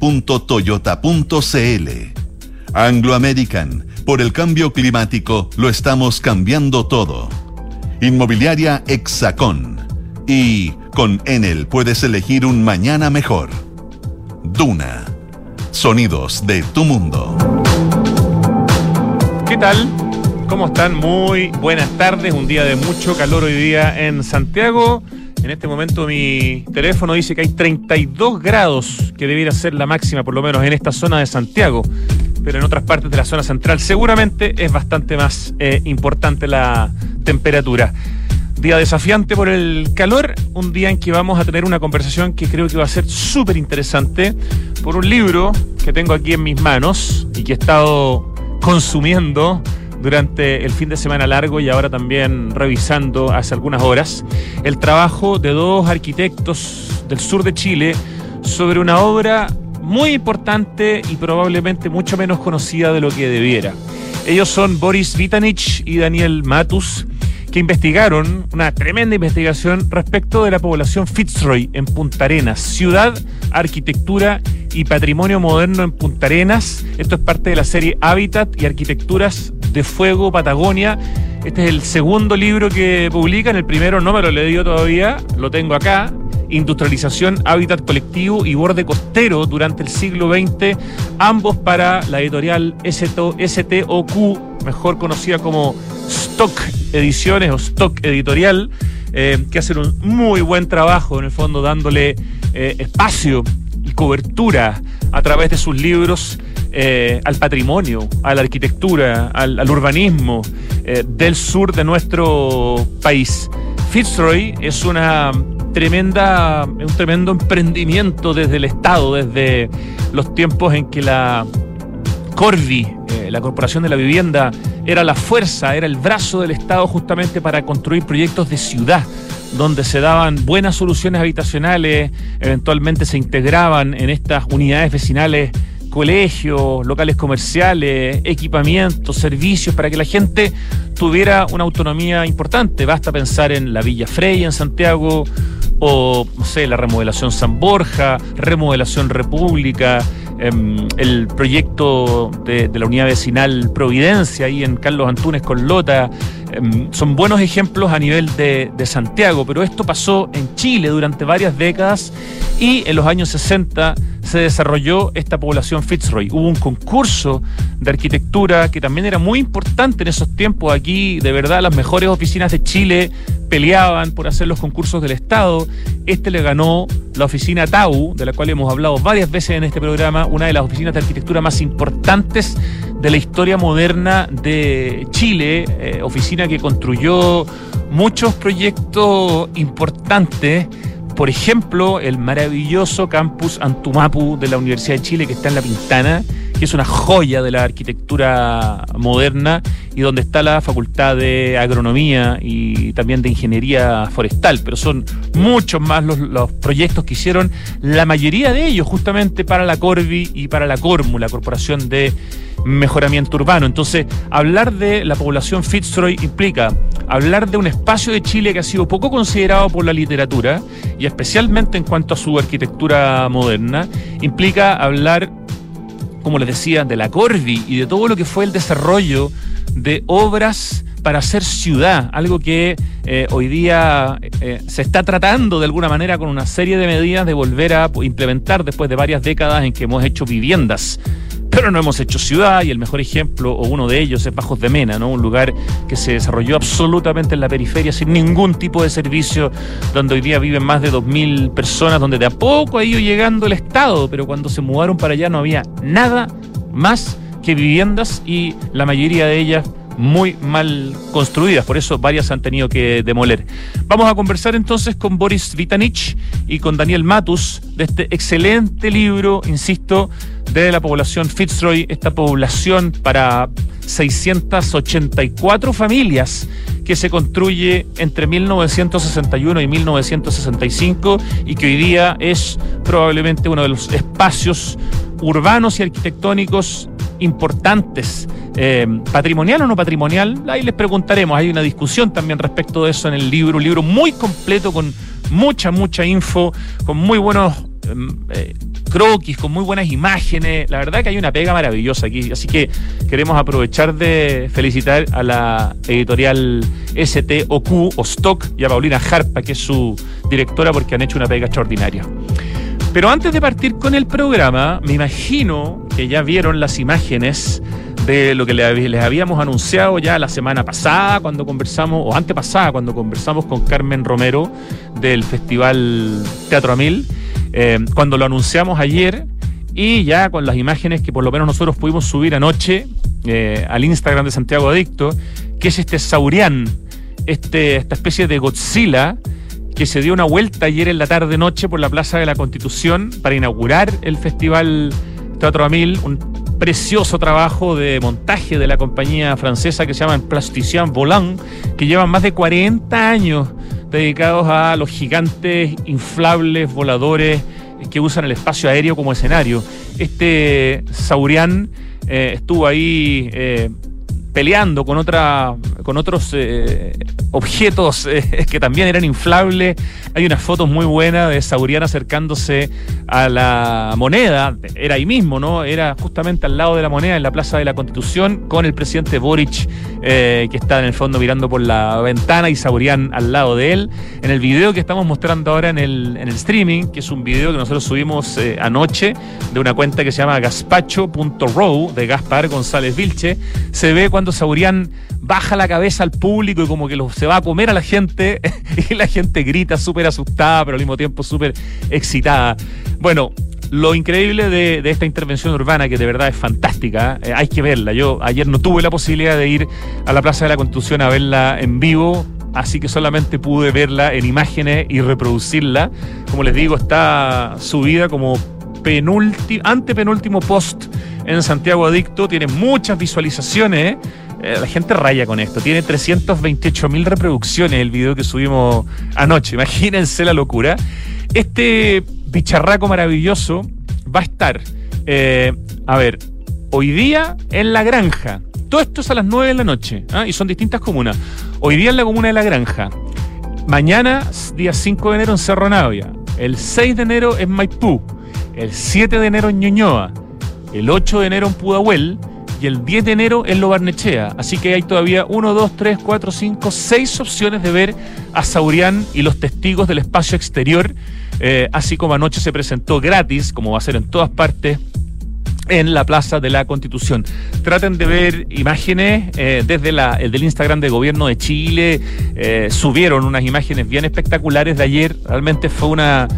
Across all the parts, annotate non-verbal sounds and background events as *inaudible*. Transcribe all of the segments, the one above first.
www.toyota.cl. Anglo American, por el cambio climático lo estamos cambiando todo. Inmobiliaria Hexacón. Y con Enel puedes elegir un mañana mejor. Duna. Sonidos de tu mundo. ¿Qué tal? ¿Cómo están? Muy buenas tardes. Un día de mucho calor hoy día en Santiago. En este momento mi teléfono dice que hay 32 grados, que debiera ser la máxima, por lo menos en esta zona de Santiago. Pero en otras partes de la zona central seguramente es bastante más eh, importante la temperatura. Día desafiante por el calor, un día en que vamos a tener una conversación que creo que va a ser súper interesante por un libro que tengo aquí en mis manos y que he estado consumiendo durante el fin de semana largo y ahora también revisando hace algunas horas el trabajo de dos arquitectos del sur de Chile sobre una obra muy importante y probablemente mucho menos conocida de lo que debiera. Ellos son Boris Vitanich y Daniel Matus, investigaron una tremenda investigación respecto de la población Fitzroy en Punta Arenas, ciudad, arquitectura y patrimonio moderno en Punta Arenas. Esto es parte de la serie Hábitat y Arquitecturas de Fuego Patagonia. Este es el segundo libro que publican, el primero no me lo he leído todavía, lo tengo acá. Industrialización, hábitat colectivo y borde costero durante el siglo XX, ambos para la editorial STOQ, mejor conocida como Stock Ediciones o Stock Editorial, eh, que hacen un muy buen trabajo en el fondo dándole eh, espacio y cobertura a través de sus libros eh, al patrimonio, a la arquitectura, al, urbanismo del sur de nuestro país. Fitzroy es una tremenda, un tremendo emprendimiento desde el Estado, desde los tiempos en que la Corvi, eh, la Corporación de la Vivienda, era la fuerza, era el brazo del Estado justamente para construir proyectos de ciudad donde se daban buenas soluciones habitacionales, eventualmente se integraban en estas unidades vecinales colegios, locales comerciales, equipamientos, servicios, para que la gente tuviera una autonomía importante. Basta pensar en la Villa Frey en Santiago, o, no sé, la remodelación San Borja, remodelación República, em, el proyecto de, la unidad vecinal Providencia, ahí en Carlos Antunes con Lota. Em, son buenos ejemplos a nivel de, de Santiago, pero esto pasó en Chile durante varias décadas y en los años 60 se desarrolló esta población Fitzroy. Hubo un concurso de arquitectura que también era muy importante en esos tiempos. Aquí, de verdad, las mejores oficinas de Chile peleaban por hacer los concursos del Estado. Este le ganó la oficina TAU, de la cual hemos hablado varias veces en este programa, una de las oficinas de arquitectura más importantes de la historia moderna de Chile, eh, oficina que construyó muchos proyectos importantes. Por ejemplo, el maravilloso campus Antumapu de la Universidad de Chile que está en La Pintana, que es una joya de la arquitectura moderna y donde está la Facultad de Agronomía y también de Ingeniería Forestal, pero son muchos más los, proyectos que hicieron, la mayoría de ellos justamente para la Corvi y para la Cormu, la Corporación de Mejoramiento Urbano. Entonces, hablar de la población Fitzroy implica hablar de un espacio de Chile que ha sido poco considerado por la literatura y especialmente en cuanto a su arquitectura moderna, implica hablar como les decía, de la Corvi y de todo lo que fue el desarrollo de obras para hacer ciudad, algo que eh, hoy día eh, se está tratando de alguna manera con una serie de medidas de volver a implementar después de varias décadas en que hemos hecho viviendas pero no hemos hecho ciudad y el mejor ejemplo o uno de ellos es Bajos de Mena, ¿no? un lugar que se desarrolló absolutamente en la periferia sin ningún tipo de servicio, donde hoy día viven más de 2.000 personas, donde de a poco ha ido llegando el Estado, pero cuando se mudaron para allá no había nada más que viviendas y la mayoría de ellas muy mal construidas, por eso varias han tenido que demoler. Vamos a conversar entonces con Boris Vitanich y con Daniel Matus de este excelente libro, insisto, de la población Fitzroy, esta población para 684 familias que se construye entre 1961 y 1965 y que hoy día es probablemente uno de los espacios urbanos y arquitectónicos importantes eh, patrimonial o no patrimonial. Ahí les preguntaremos. Hay una discusión también respecto de eso en el libro. Un libro muy completo con mucha, mucha info, con muy buenos em, eh, croquis, con muy buenas imágenes. La verdad que hay una pega maravillosa aquí. Así que queremos aprovechar de felicitar a la editorial STOQ o Stock y a Paulina Harpa, que es su directora, porque han hecho una pega extraordinaria. Pero antes de partir con el programa, me imagino que ya vieron las imágenes de lo que les habíamos anunciado ya la semana pasada cuando conversamos, o antepasada cuando conversamos con Carmen Romero del Festival Teatro Amil, eh, cuando lo anunciamos ayer y ya con las imágenes que por lo menos nosotros pudimos subir anoche eh, al Instagram de Santiago Adicto, que es este Saurian, este, esta especie de Godzilla que se dio una vuelta ayer en la tarde-noche por la Plaza de la Constitución para inaugurar el Festival Teatro Amil, un precioso trabajo de montaje de la compañía francesa que se llama Plasticien Volant, que llevan más de 40 años dedicados a los gigantes inflables voladores que usan el espacio aéreo como escenario. Este Saurian eh, estuvo ahí eh, peleando con, otra, con otros eh, objetos eh, *laughs* que también eran inflables. Hay unas fotos muy buenas de Saurian acercándose a la moneda, era ahí mismo, ¿no? Era justamente al lado de la moneda, en la Plaza de la Constitución, con el presidente Boric, eh, que está en el fondo mirando por la ventana y Saurian al lado de él. En el video que estamos mostrando ahora en el, en el streaming, que es un video que nosotros subimos anoche de una cuenta que se llama gaspacho.row de Gaspar González Vilche, se ve cuando Saurian baja la cabeza al público y como que se va a comer a la gente *laughs* y la gente grita súper asustada, pero al mismo tiempo súper excitada. Bueno, lo increíble de, esta intervención urbana, que de verdad es fantástica, eh, hay que verla. Yo ayer no tuve la posibilidad de ir a la Plaza de la Constitución a verla en vivo, así que solamente pude verla en imágenes y reproducirla. Como les digo, está subida como antepenúltimo post en Santiago Adicto, tiene muchas visualizaciones. Eh, la gente raya con esto. Tiene 328 mil reproducciones el video que subimos anoche. Imagínense la locura. Este bicharraco maravilloso va a estar, eh, a ver, hoy día en La Granja. Todo esto es a las 9 de la noche ¿ah? y son distintas comunas. Hoy día en la comuna de La Granja. Mañana, día 5 de enero en Cerro Navia. El 6 de enero en Maipú. El 7 de enero en Ñuñoa. El 8 de enero en Pudahuel y el 10 de enero en Lo Barnechea. Así que hay todavía 1, 2, 3, 4, 5, 6 opciones de ver a Saurián y los testigos del espacio exterior. Eh, así como anoche se presentó gratis, como va a ser en todas partes, en la Plaza de la Constitución. Traten de ver imágenes eh, desde el del Instagram del Gobierno de Chile. Eh, subieron unas imágenes bien espectaculares de ayer. Realmente fue una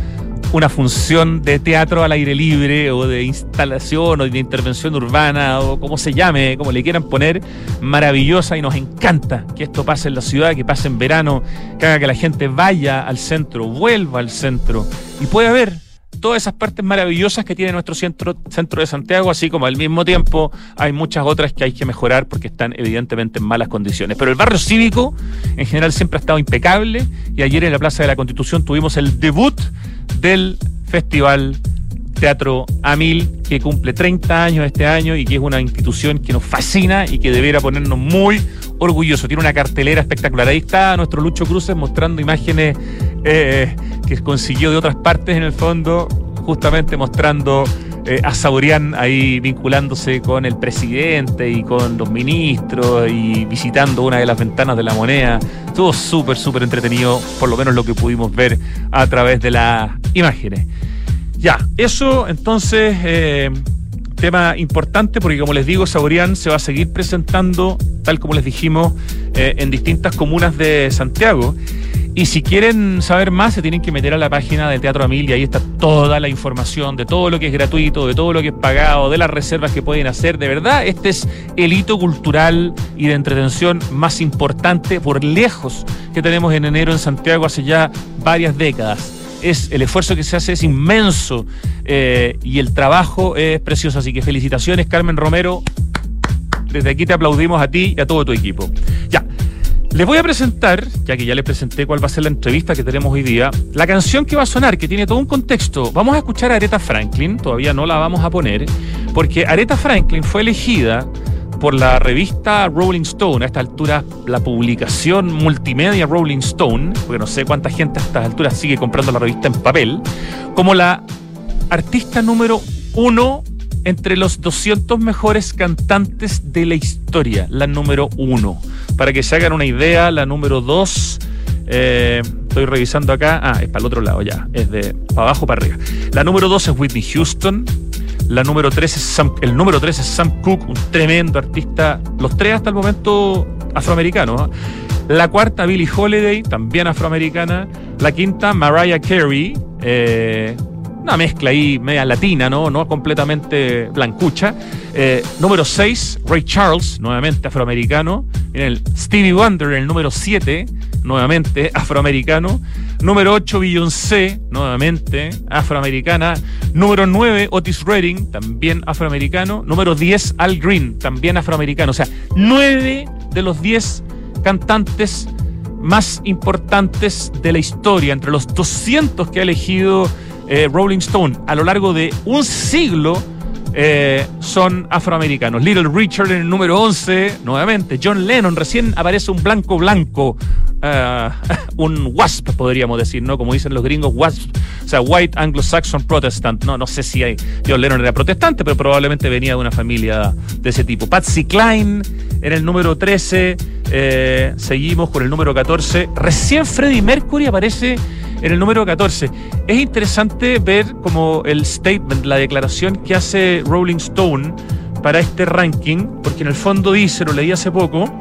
una función de teatro al aire libre o de instalación o de intervención urbana o como se llame, como le quieran poner, maravillosa y nos encanta que esto pase en la ciudad, que pase en verano, que haga que la gente vaya al centro, vuelva al centro y pueda ver todas esas partes maravillosas que tiene nuestro centro, centro de Santiago, así como al mismo tiempo hay muchas otras que hay que mejorar porque están evidentemente en malas condiciones. Pero el barrio cívico en general siempre ha estado impecable y ayer en la Plaza de la Constitución tuvimos el debut del Festival Teatro Amil, que cumple 30 años este año y que es una institución que nos fascina y que debiera ponernos muy orgullosos. Tiene una cartelera espectacular. Ahí está nuestro Lucho Cruces mostrando imágenes eh, que consiguió de otras partes en el fondo, justamente mostrando eh, a Saurián ahí vinculándose con el presidente y con los ministros y visitando una de las ventanas de la moneda. Estuvo súper, súper entretenido, por lo menos lo que pudimos ver a través de las imágenes. Ya, eso entonces, eh, tema importante porque como les digo, Saurián se va a seguir presentando, tal como les dijimos, eh, en distintas comunas de Santiago. Y si quieren saber más, se tienen que meter a la página del Teatro Amil y ahí está toda la información de todo lo que es gratuito, de todo lo que es pagado, de las reservas que pueden hacer. De verdad, este es el hito cultural y de entretención más importante por lejos que tenemos en enero en Santiago hace ya varias décadas. Es, el esfuerzo que se hace es inmenso eh, y el trabajo es precioso. Así que felicitaciones, Carmen Romero. Desde aquí te aplaudimos a ti y a todo tu equipo. Ya, les voy a presentar, ya que ya les presenté cuál va a ser la entrevista que tenemos hoy día, la canción que va a sonar, que tiene todo un contexto. Vamos a escuchar a Aretha Franklin, todavía no la vamos a poner, porque Aretha Franklin fue elegida por la revista Rolling Stone, a esta altura la publicación multimedia Rolling Stone, porque no sé cuánta gente a estas alturas sigue comprando la revista en papel, como la artista número uno entre los 200 mejores cantantes de la historia, la número uno. Para que se hagan una idea, la número dos, eh, estoy revisando acá, ah, es para el otro lado ya, es de para abajo para arriba. La número dos es Whitney Houston, la número es el número tres es Sam Cooke, un tremendo artista, los tres hasta el momento afroamericanos. ¿ah? La cuarta, Billie Holiday, también afroamericana. La quinta, Mariah Carey, eh, una mezcla ahí media latina, ¿no? No completamente blancucha. Eh, número 6, Ray Charles, nuevamente afroamericano. el Stevie Wonder, el número 7, nuevamente afroamericano. Número 8, Beyoncé, nuevamente afroamericana. Número 9, Otis Redding, también afroamericano. Número 10, Al Green, también afroamericano. O sea, 9 de los 10 cantantes más importantes de la historia, entre los 200 que ha elegido eh, Rolling Stone a lo largo de un siglo eh, son afroamericanos. Little Richard en el número 11, nuevamente. John Lennon, recién aparece un blanco blanco, eh, *laughs* un WASP, podríamos decir, ¿no? Como dicen los gringos, WASP, o sea, White Anglo-Saxon Protestant. No, no sé si hay, John Lennon era protestante, pero probablemente venía de una familia de ese tipo. Patsy Cline en el número 13, seguimos con el número 14. Recién Freddie Mercury aparece en el número 14. Es interesante ver como el statement, la declaración que hace Rolling Stone para este ranking, porque en el fondo dice, lo leí hace poco,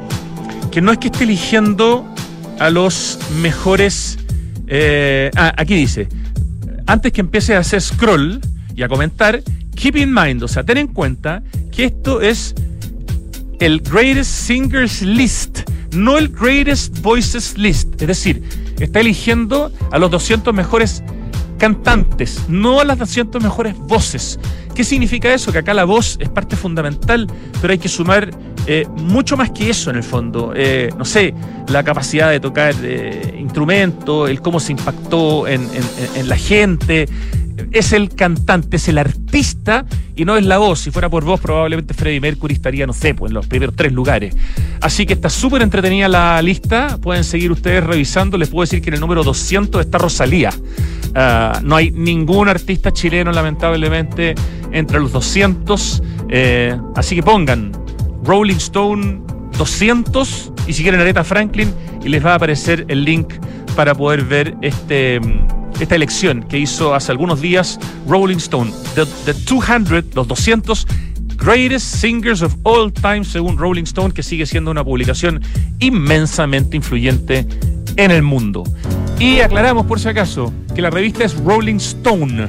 que no es que esté eligiendo a los mejores... Eh, ah, aquí dice, antes que empiece a hacer scroll y a comentar, keep in mind, o sea, ten en cuenta que esto es el Greatest Singers List, no el Greatest Voices List. Es decir, está eligiendo a los 200 mejores cantantes, no a las 200 mejores voces. ¿Qué significa eso? Que acá la voz es parte fundamental, pero hay que sumar eh, mucho más que eso en el fondo. Eh, no sé, la capacidad de tocar eh, instrumentos, el cómo se impactó en, en la gente, es el cantante, es el artista y no es la voz. Si fuera por voz, probablemente Freddie Mercury estaría, no sé, pues en los primeros tres lugares. Así que está súper entretenida la lista. Pueden seguir ustedes revisando. Les puedo decir que en el número 200 está Rosalía. Ah, no hay ningún artista chileno, lamentablemente, entre los 200. Eh, así que pongan Rolling Stone 200 y si quieren Aretha Franklin y les va a aparecer el link para poder ver este esta elección que hizo hace algunos días Rolling Stone. The, 200, los 200 Greatest Singers of All Time, según Rolling Stone, que sigue siendo una publicación inmensamente influyente en el mundo. Y aclaramos, por si acaso, que la revista es Rolling Stone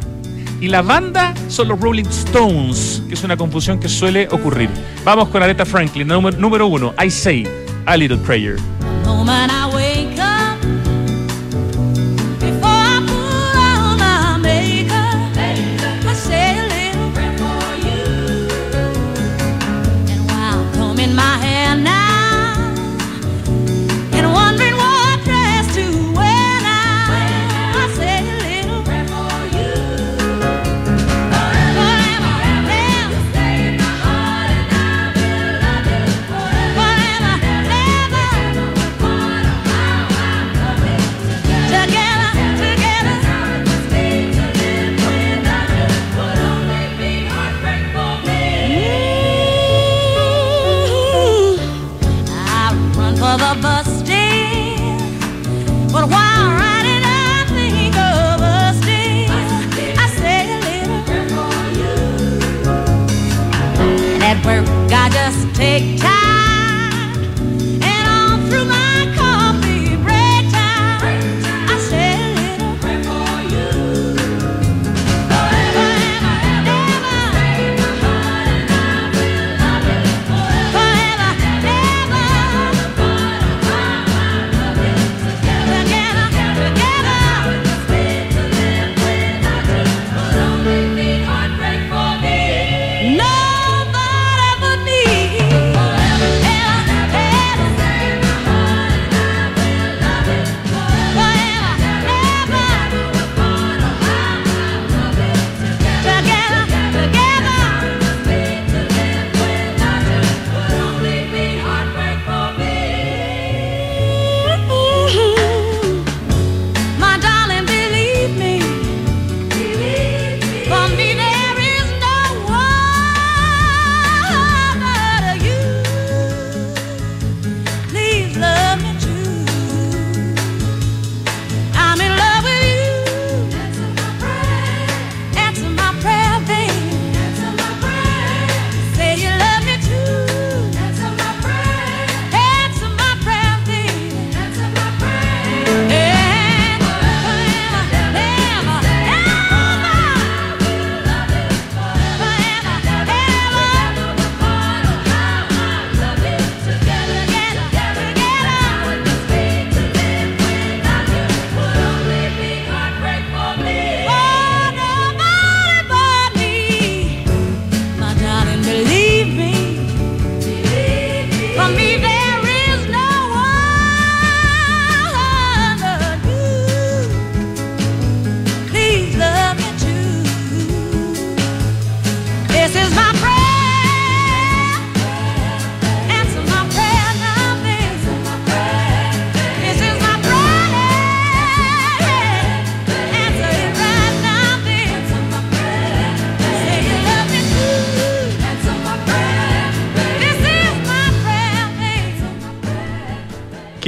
y la banda son los Rolling Stones, que es una confusión que suele ocurrir. Vamos con Aretha Franklin, número, número uno, I Say a Little Prayer.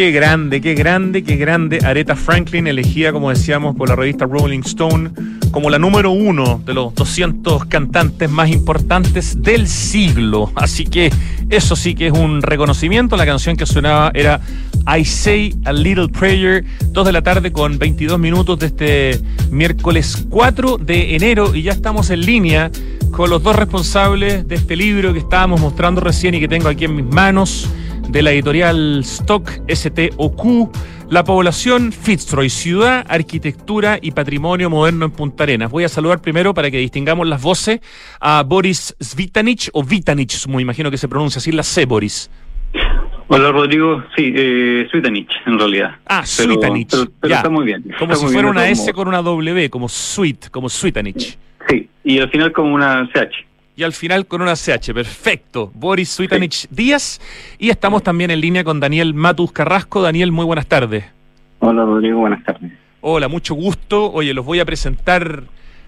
Qué grande, qué grande, qué grande. Aretha Franklin, elegida, como decíamos, por la revista Rolling Stone, como la número uno de los 200 cantantes más importantes del siglo. Así que eso sí que es un reconocimiento. La canción que sonaba era I Say a Little Prayer, 2 de la tarde con 22 minutos de este miércoles 4 de enero y ya estamos en línea con los dos responsables de este libro que estábamos mostrando recién y que tengo aquí en mis manos de la editorial Stock STOQ, La población Fitzroy, ciudad, arquitectura y patrimonio moderno en Punta Arenas. Voy a saludar primero para que distingamos las voces a Boris Svitanich o Vitanich, me imagino que se pronuncia así, la C, Boris. Hola Rodrigo, sí, eh, Svitanich en realidad. Ah, Svitanich. Pero, está muy bien. Como si fuera una S con una W, como Sweet, como Svitanich. Sí, y al final como una CH y al final con una CH. Perfecto. Boris Suitanich Díaz. Y estamos también en línea con Daniel Matus Carrasco. Daniel, muy buenas tardes. Hola, Rodrigo, buenas tardes. Hola, mucho gusto. Oye, los voy a presentar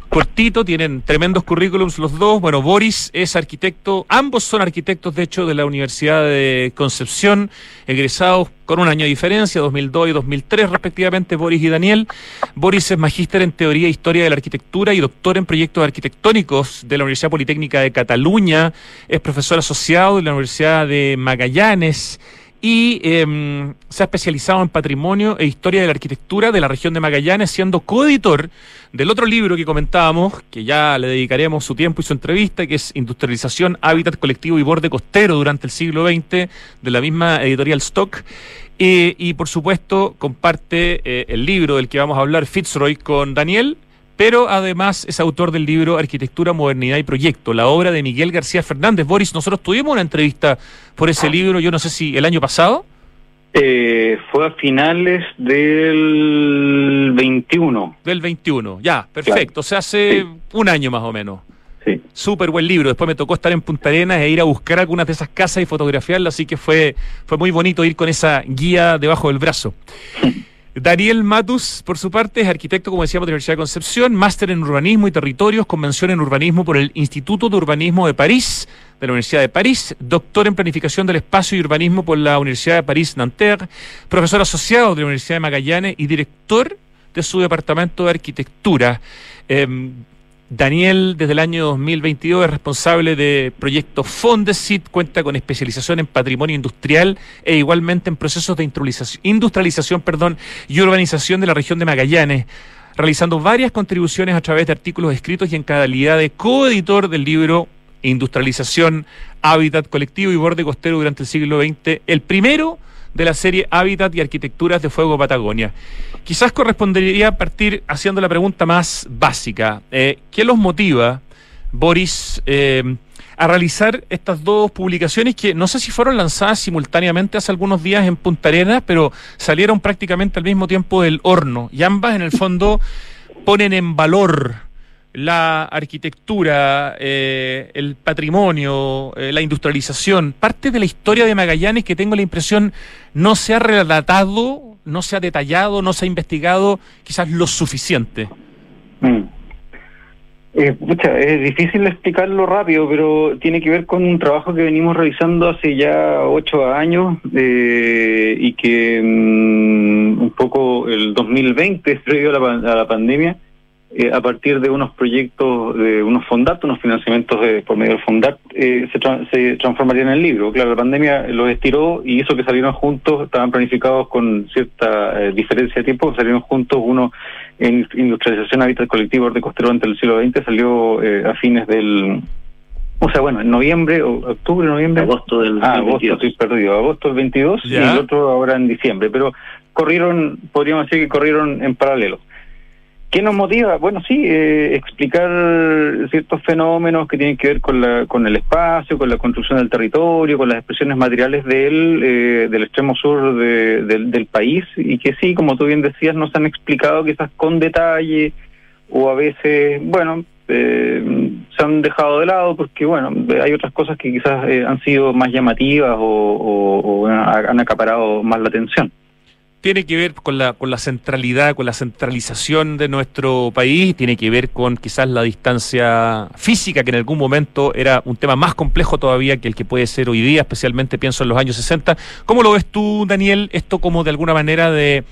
cortito, tienen tremendos currículums los dos. Bueno, Boris es arquitecto, ambos son arquitectos, de hecho, de la Universidad de Concepción, egresados con un año de diferencia, 2002 y 2003 respectivamente, Boris y Daniel. Boris es magíster en Teoría e Historia de la Arquitectura y doctor en Proyectos Arquitectónicos de la Universidad Politécnica de Cataluña. Es profesor asociado de la Universidad de Magallanes y em, se ha especializado en patrimonio e historia de la arquitectura de la región de Magallanes, siendo coeditor del otro libro que comentábamos, que ya le dedicaremos su tiempo y su entrevista, que es Industrialización, Hábitat Colectivo y Borde Costero durante el siglo XX, de la misma editorial Stock. y por supuesto, comparte eh, el libro del que vamos a hablar, Fitzroy, con Daniel, pero además es autor del libro Arquitectura, Modernidad y Proyecto, la obra de Miguel García Fernández. Boris, nosotros tuvimos una entrevista por ese libro, yo no sé si el año pasado. Eh, fue a finales del 21. Del 21, ya, perfecto. O sea, hace un año más o menos. Sí. Súper buen libro. Después me tocó estar en Punta Arenas e ir a buscar algunas de esas casas y fotografiarlas, así que fue, fue muy bonito ir con esa guía debajo del brazo. *laughs* Daniel Matus, por su parte, es arquitecto, como decíamos, de la Universidad de Concepción, máster en urbanismo y territorios, convención en urbanismo por el Instituto de Urbanismo de París, de la Universidad de París, doctor en planificación del espacio y urbanismo por la Universidad de París-Nanterre, profesor asociado de la Universidad de Magallanes y director de su departamento de arquitectura. Em, Daniel, desde el año 2022, es responsable de proyectos Fondesit, cuenta con especialización en patrimonio industrial e igualmente en procesos de industrialización, perdón, y urbanización de la región de Magallanes, realizando varias contribuciones a través de artículos escritos y en calidad de coeditor del libro Industrialización, Hábitat Colectivo y Borde Costero durante el siglo XX, el primero de la serie Hábitat y Arquitecturas de Fuego Patagonia. Quizás correspondería partir haciendo la pregunta más básica. Eh, ¿Qué los motiva, Boris, eh, a realizar estas dos publicaciones que no sé si fueron lanzadas simultáneamente hace algunos días en Punta Arenas, pero salieron prácticamente al mismo tiempo del horno y ambas en el fondo ponen en valor la arquitectura, eh, el patrimonio, eh, la industrialización, parte de la historia de Magallanes que tengo la impresión no se ha relatado, no se ha detallado, no se ha investigado quizás lo suficiente. Mm. Eh, es difícil explicarlo rápido, pero tiene que ver con un trabajo que venimos realizando hace ya ocho años y que mm, un poco el 2020, previo a la pandemia, eh, a partir de unos proyectos, de unos fondat, unos financiamientos de, por medio del fondat, eh, se, se transformarían en el libro. Claro, la pandemia los estiró y hizo que salieron juntos, estaban planificados con cierta eh, diferencia de tiempo, salieron juntos, uno en industrialización hábitat colectivo de costero durante el siglo XX, salió a fines del... O sea, bueno, en noviembre, o octubre, noviembre. Agosto del Ah, agosto, estoy perdido. Agosto del 22 y el otro ahora en diciembre. Pero corrieron, podríamos decir que corrieron en paralelo. ¿Qué nos motiva? Bueno, sí, eh, explicar ciertos fenómenos que tienen que ver con, la, con el espacio, con la construcción del territorio, con las expresiones materiales del, eh, del extremo sur del, país y que sí, como tú bien decías, no se han explicado quizás con detalle o a veces, bueno, eh, se han dejado de lado porque, bueno, hay otras cosas que quizás han sido más llamativas o han acaparado más la atención. Tiene que ver con la, con la centralidad, con la centralización de nuestro país, tiene que ver con quizás la distancia física, que en algún momento era un tema más complejo todavía que el que puede ser hoy día, especialmente pienso en los años 60. ¿Cómo lo ves tú, Daniel, esto como de alguna manera de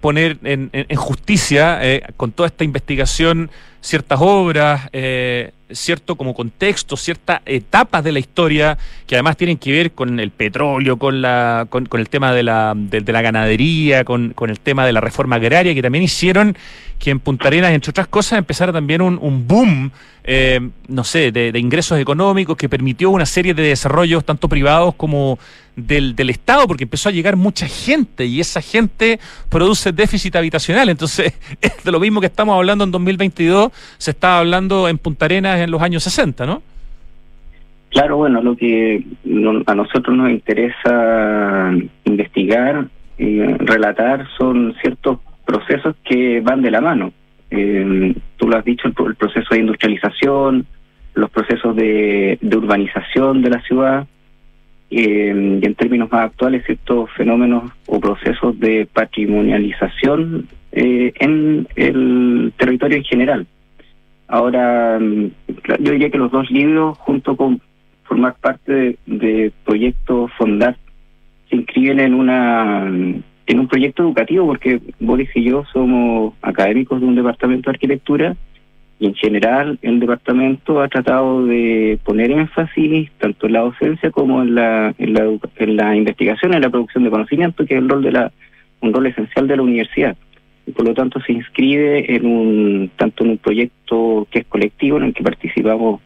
poner en, justicia eh, con toda esta investigación ciertas obras, eh, cierto como contexto, ciertas etapas de la historia que además tienen que ver con el petróleo, con la con, el tema de la, de, la ganadería, con, con, el tema de la reforma agraria, que también hicieron que en Punta Arenas, entre otras cosas, empezara también un, un boom, eh, no sé, de, de, ingresos económicos que permitió una serie de desarrollos tanto privados como del, del Estado, porque empezó a llegar mucha gente y esa gente produce déficit habitacional. Entonces, *laughs* es de lo mismo que estamos hablando en 2022, se estaba hablando en Punta Arenas en los años 60, ¿no? Claro, bueno, lo que a nosotros nos interesa investigar y relatar son ciertos procesos que van de la mano. Eh, tú lo has dicho, el, proceso de industrialización, los procesos de, urbanización de la ciudad, eh, y en términos más actuales, ciertos fenómenos o procesos de patrimonialización eh, en el territorio en general. Ahora, mm, yo diría que los dos libros, junto con formar parte de, proyectos Fondar, se inscriben en una en un proyecto educativo, porque Boris y yo somos académicos de un departamento de arquitectura y en general el departamento ha tratado de poner énfasis tanto en la docencia como en la, en la, en la investigación, en la producción de conocimiento, que es el rol de la, un rol esencial de la universidad y por lo tanto se inscribe en un tanto en un proyecto que es colectivo en el que participamos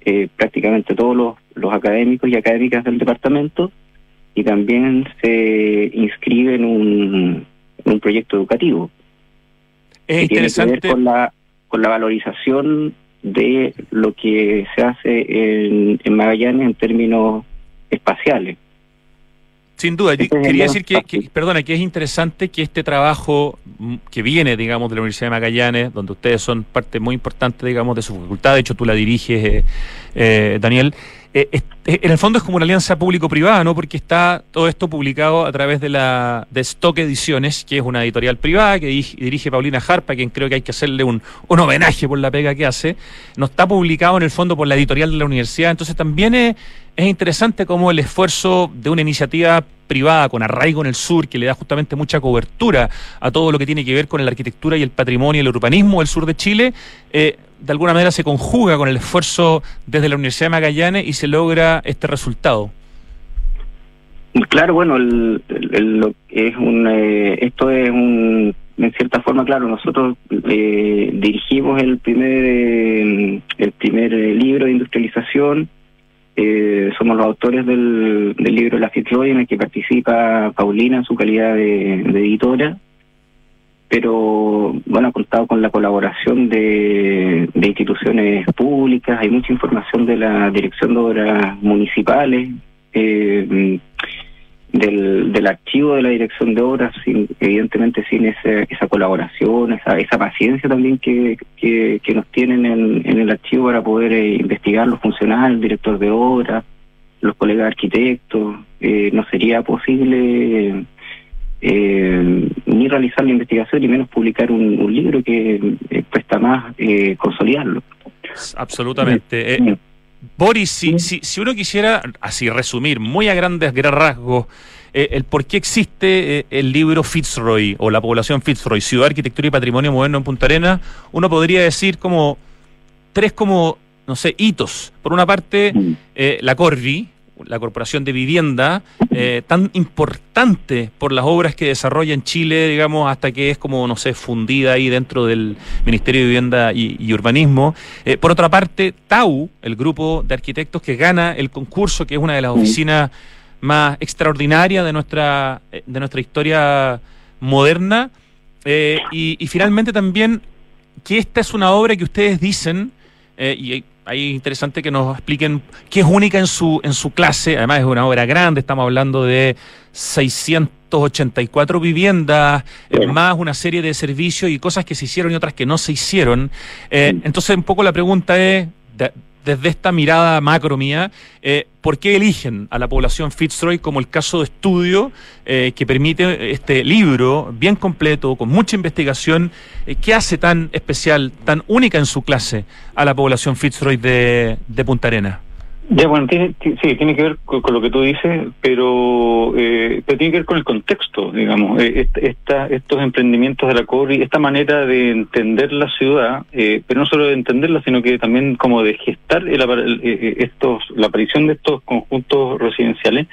eh, prácticamente todos los, los académicos y académicas del departamento y también se inscribe en un, un proyecto educativo. Es interesante tiene que ver con la con la valorización de lo que se hace en, en Magallanes en términos espaciales sin duda, quería decir que, perdona, que es interesante que este trabajo mm, que viene, digamos, de la Universidad de Magallanes, donde ustedes son parte muy importante, digamos, de su facultad, de hecho tú la diriges, eh, eh, Daniel, eh, en el fondo es como una alianza público-privada, ¿no? Porque está todo esto publicado a través de la de Stock Ediciones, que es una editorial privada que dirige Paulina Harpa, quien creo que hay que hacerle un, un homenaje por la pega que hace. No está publicado en el fondo por la editorial de la universidad, entonces también es es interesante cómo el esfuerzo de una iniciativa privada con arraigo en el sur, que le da justamente mucha cobertura a todo lo que tiene que ver con la arquitectura y el patrimonio y el urbanismo del sur de Chile, eh, de alguna manera se conjuga con el esfuerzo desde la Universidad de Magallanes y se logra este resultado. Claro, bueno, el, eh, esto es un, en cierta forma, claro, nosotros eh, dirigimos el primer, el primer libro de industrialización eh, somos los autores del, libro La Fitzroy, en el que participa Paulina en su calidad de, editora, pero bueno, ha contado con la colaboración de, instituciones públicas, hay mucha información de la Dirección de Obras Municipales, eh, del, del archivo de la dirección de obras, sin, evidentemente sin esa, esa colaboración, esa, esa paciencia también que, que, nos tienen en, en, el archivo para poder eh, investigar los funcionarios, el director de obras, los colegas arquitectos, eh, no sería posible eh, ni realizar la investigación ni menos publicar un, libro que cuesta más consolidarlo. Absolutamente. Boris, si, si, uno quisiera así resumir muy a grandes rasgos eh, el por qué existe eh, el libro Fitzroy o la población Fitzroy, Ciudad, Arquitectura y Patrimonio Moderno en Punta Arenas, uno podría decir como tres como, no sé, hitos. Por una parte, mm. eh, la Corvi, la Corporación de Vivienda, eh, tan importante por las obras que desarrolla en Chile, digamos, hasta que es como, no sé, fundida ahí dentro del Ministerio de Vivienda y, Urbanismo. Eh, por otra parte, TAU, el grupo de arquitectos que gana el concurso, que es una de las oficinas más extraordinarias de nuestra, eh, de nuestra historia moderna. y, y, finalmente también que esta es una obra que ustedes dicen, y ahí es interesante que nos expliquen qué es única en su, en su clase. Además, es una obra grande, estamos hablando de 684 viviendas, eh, más una serie de servicios y cosas que se hicieron y otras que no se hicieron. Eh, entonces, un poco la pregunta es. De, desde esta mirada macro mía, eh, ¿por qué eligen a la población Fitzroy como el caso de estudio eh, que permite este libro bien completo, con mucha investigación, eh, ¿qué hace tan especial, tan única en su clase a la población Fitzroy de, de Punta Arena? Ya, bueno, tiene, sí, tiene que ver con, lo que tú dices, pero, eh, pero tiene que ver con el contexto, digamos. Eh, esta, estos emprendimientos de la CORI, esta manera de entender la ciudad, eh, pero no solo de entenderla, sino que también como de gestar el, estos, la aparición de estos conjuntos residenciales,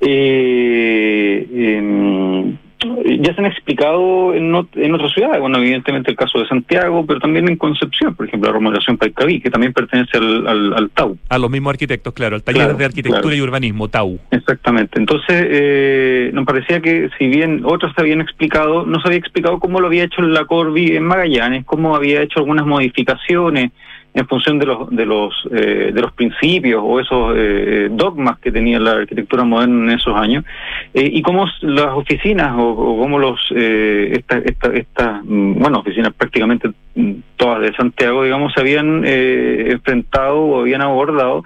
eh, em, ya se han explicado en, en otras ciudades, bueno, evidentemente el caso de Santiago, pero también en Concepción, por ejemplo, la remodelación Paicaví, que también pertenece al, al, TAU. A los mismos arquitectos, claro, al taller de arquitectura y urbanismo, TAU. Exactamente. Entonces, eh, nos parecía que si bien otros se habían explicado, no se había explicado cómo lo había hecho la Corvi en Magallanes, cómo había hecho algunas modificaciones, en función de los de los eh, de los principios o esos eh, dogmas que tenía la arquitectura moderna en esos años eh, y cómo las oficinas o, cómo los estas esta, esta, mm, bueno oficinas prácticamente todas de Santiago digamos se habían enfrentado o habían abordado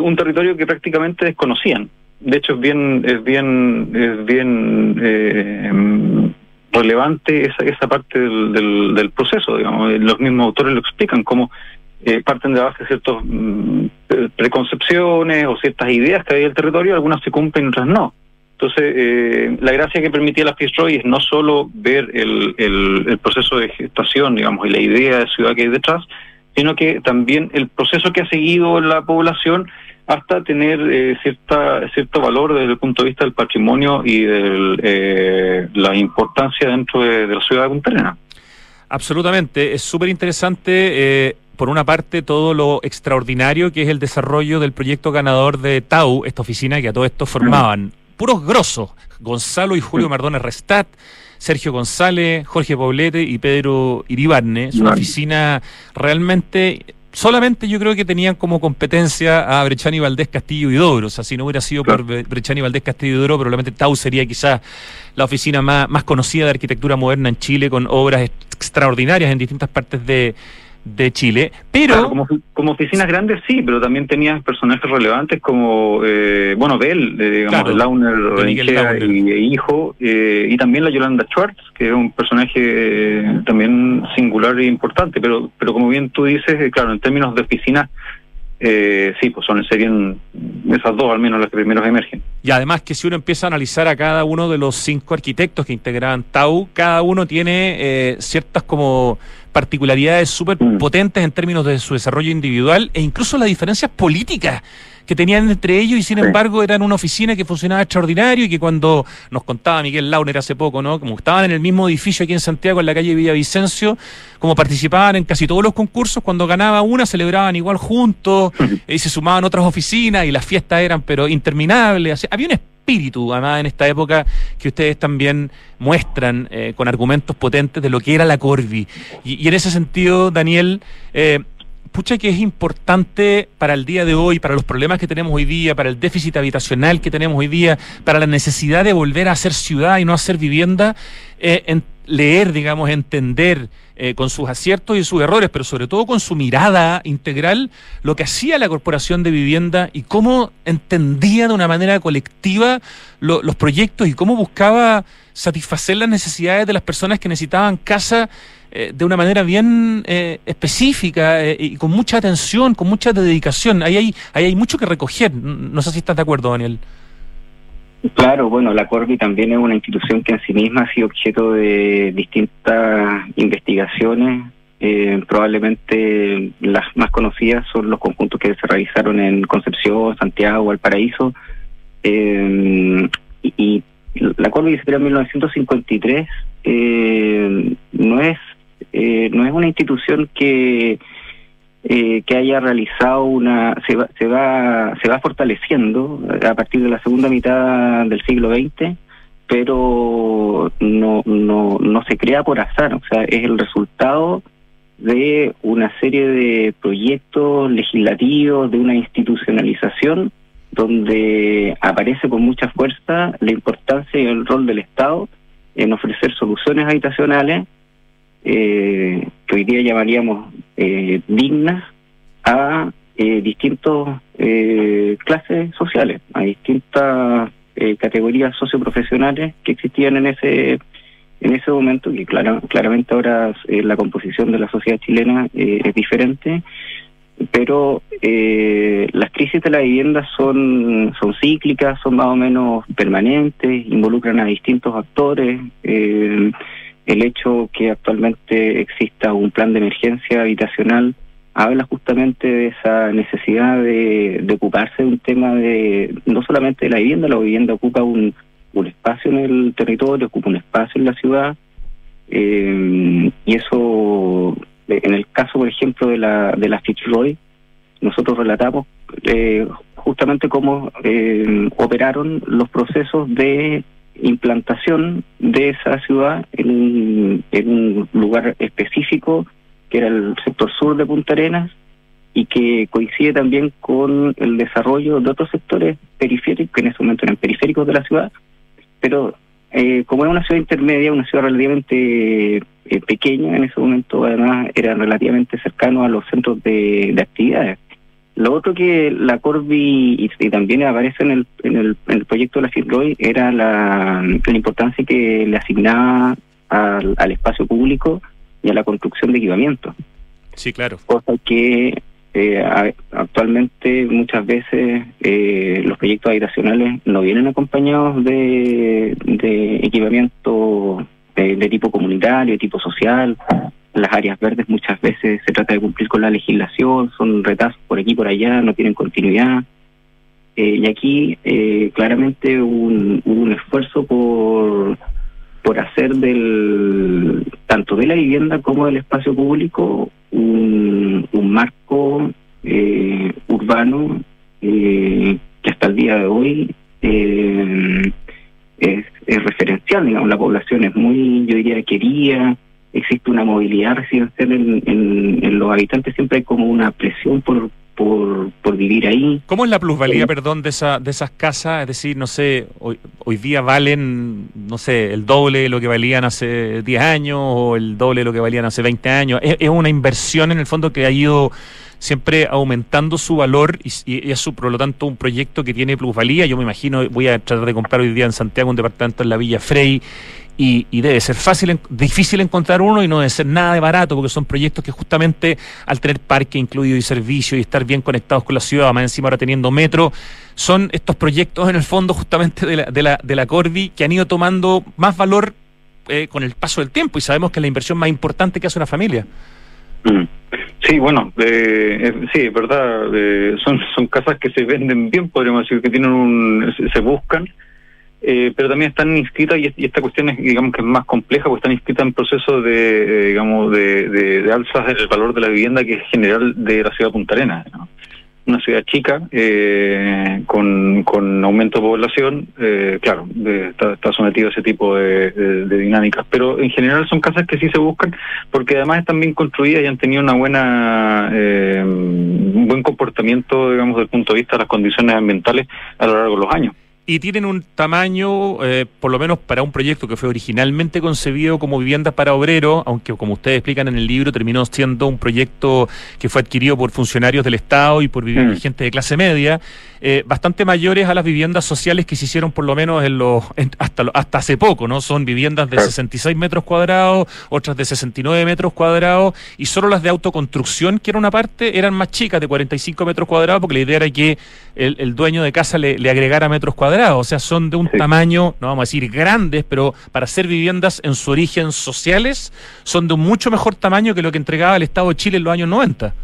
un territorio que prácticamente desconocían de hecho es bien es bien es bien relevante esa, esa parte del, del, del, proceso, digamos. Los mismos autores lo explican, cómo eh, parten de base ciertas mm, preconcepciones o ciertas ideas que hay del territorio, algunas se cumplen otras no. Entonces, eh, la gracia que permitía la Fitzroy es no solo ver el, el, proceso de gestación, digamos, y la idea de ciudad que hay detrás, sino que también el proceso que ha seguido la población hasta tener eh, cierta cierto valor desde el punto de vista del patrimonio y de eh, la importancia dentro de, la ciudad de Punta. Absolutamente, es súper interesante por una parte, todo lo extraordinario que es el desarrollo del proyecto ganador de Tau, esta oficina que a todo esto formaban puros grosos, Gonzalo y Julio Mardones Restat, Sergio González, Jorge Poblete y Pedro Iribarne. Es una oficina realmente solamente yo creo que tenían como competencia a Brechani Valdés Castillo y Dobro. O sea, si no hubiera sido por Brechani Valdés Castillo y Dobro, probablemente Tau sería quizás la oficina más, más conocida de arquitectura moderna en Chile, con obras extraordinarias en distintas partes de, de Chile, pero... como, como, oficinas grandes sí, pero también tenías personajes relevantes como, eh, bueno, Bell, digamos, Launer, y, hijo, eh, y también la Yolanda Schwartz, que es un personaje eh, también singular e importante, pero, pero como bien tú dices, claro, en términos de oficinas eh, sí, pues son serían esas dos al menos las que primero emergen. Y además que si uno empieza a analizar a cada uno de los cinco arquitectos que integraban Tau, cada uno tiene eh, ciertas como particularidades súper mm. potentes en términos de su desarrollo individual e incluso las diferencias políticas que tenían entre ellos y sin embargo eran una oficina que funcionaba extraordinario y que cuando nos contaba Miguel Launer hace poco, ¿no? Como estaban en el mismo edificio aquí en Santiago, en la calle Villavicencio, como participaban en casi todos los concursos, cuando ganaba una celebraban igual juntos y se sumaban otras oficinas y las fiestas eran pero interminables. Había un espíritu, además, en esta época que ustedes también muestran eh, con argumentos potentes de lo que era la Corvi. Y, en ese sentido, Daniel, eh, pucha que es importante para el día de hoy, para los problemas que tenemos hoy día, para el déficit habitacional que tenemos hoy día, para la necesidad de volver a hacer ciudad y no hacer vivienda, eh, leer, digamos, entender eh, con sus aciertos y sus errores, pero sobre todo con su mirada integral, lo que hacía la Corporación de Vivienda y cómo entendía de una manera colectiva los proyectos y cómo buscaba satisfacer las necesidades de las personas que necesitaban casa eh, de una manera bien eh, específica eh, y con mucha atención, con mucha dedicación. Ahí hay, ahí hay mucho que recoger. No sé si estás de acuerdo, Daniel. Claro, bueno, la Corvi también es una institución que en sí misma ha sido objeto de distintas investigaciones. probablemente las más conocidas son los conjuntos que se realizaron en Concepción, Santiago, Valparaíso. y, y la Corvi se creó en 1953. no es eh, no es una institución que eh, que haya realizado una se va, se va se va fortaleciendo a partir de la segunda mitad del siglo XX pero no no no se crea por azar o sea es el resultado de una serie de proyectos legislativos de una institucionalización donde aparece con mucha fuerza la importancia y el rol del Estado en ofrecer soluciones habitacionales eh, que hoy día llamaríamos eh, dignas a eh, distintas eh, clases sociales, a distintas eh, categorías socioprofesionales que existían en ese en ese momento, que claramente ahora eh, la composición de la sociedad chilena eh, es diferente, pero eh, las crisis de la vivienda son, son cíclicas, son más o menos permanentes, involucran a distintos actores. El hecho que actualmente exista un plan de emergencia habitacional habla justamente de esa necesidad de, ocuparse de un tema de no solamente de la vivienda, la vivienda ocupa un, un espacio en el territorio, ocupa un espacio en la ciudad, eh, y eso, en el caso, por ejemplo, de la, de la Fitzroy, nosotros relatamos eh, justamente cómo eh, operaron los procesos de implantación de esa ciudad en un, lugar específico, que era el sector sur de Punta Arenas, y que coincide también con el desarrollo de otros sectores periféricos, que en ese momento eran periféricos de la ciudad, pero eh, como es una ciudad intermedia, una ciudad relativamente eh, pequeña, en ese momento además era relativamente cercano a los centros de, actividades. Lo otro que la Corby, y, también aparece en el, en, el, en el proyecto de la FITROY, era la, la importancia que le asignaba al, al espacio público y a la construcción de equipamiento. Sí, claro. Cosa que eh, actualmente muchas veces eh, los proyectos habitacionales no vienen acompañados de, de equipamiento de, tipo comunitario, de tipo social. Las áreas verdes muchas veces se trata de cumplir con la legislación, son retazos por aquí por allá, no tienen continuidad. Eh, y aquí eh, claramente un, un esfuerzo por por hacer del tanto de la vivienda como del espacio público un, un marco eh, urbano eh, que hasta el día de hoy eh, es, es, referencial, digamos, la población es muy, yo diría, querida, existe una movilidad residencial en, en, en los habitantes, siempre hay como una presión por, por, por vivir ahí. ¿Cómo es la plusvalía, perdón, de, esa, de esas casas? Es decir, no sé, hoy, hoy día valen, no sé, el doble de lo que valían hace 10 años o el doble de lo que valían hace 20 años. Es, es una inversión en el fondo que ha ido siempre aumentando su valor y, y, es por lo tanto un proyecto que tiene plusvalía. Yo me imagino, voy a tratar de comprar hoy día en Santiago un departamento en la Villa Frey y, debe ser fácil, difícil encontrar uno y no debe ser nada de barato porque son proyectos que justamente al tener parque incluido y servicio y estar bien conectados con la ciudad, más encima ahora teniendo metro, son estos proyectos en el fondo justamente de la, de la, de la Corvi que han ido tomando más valor eh, con el paso del tiempo y sabemos que es la inversión más importante que hace una familia. Mm. Sí, bueno, eh, sí, es verdad, son, son casas que se venden bien, podríamos decir, que tienen un, se buscan eh, pero también están inscritas, y, esta cuestión es, digamos que es más compleja, porque están inscritas en procesos de, eh, digamos, de, de, alzas del valor de la vivienda que es general de la ciudad de Punta Arenas. Una ciudad chica, eh, con, con aumento de población, eh, claro, está, está, sometido a ese tipo de, de, dinámicas, pero en general son casas que sí se buscan, porque además están bien construidas y han tenido una buena, un buen comportamiento, digamos, desde el punto de vista de las condiciones ambientales a lo largo de los años y tienen un tamaño, eh, por lo menos para un proyecto que fue originalmente concebido como viviendas para obreros, aunque como ustedes explican en el libro, terminó siendo un proyecto que fue adquirido por funcionarios del Estado y por mm. gente de clase media, eh, bastante mayores a las viviendas sociales que se hicieron por lo menos en los hasta, hasta hace poco, ¿no? Son viviendas de 66 metros cuadrados, otras de 69 metros cuadrados, y solo las de autoconstrucción, que era una parte, eran más chicas, de 45 metros cuadrados, porque la idea era que el, dueño de casa le, agregara metros cuadrados, o sea, son de un tamaño, no vamos a decir grandes, pero para ser viviendas en su origen sociales, son de un mucho mejor tamaño que lo que entregaba el Estado de Chile en los años 90.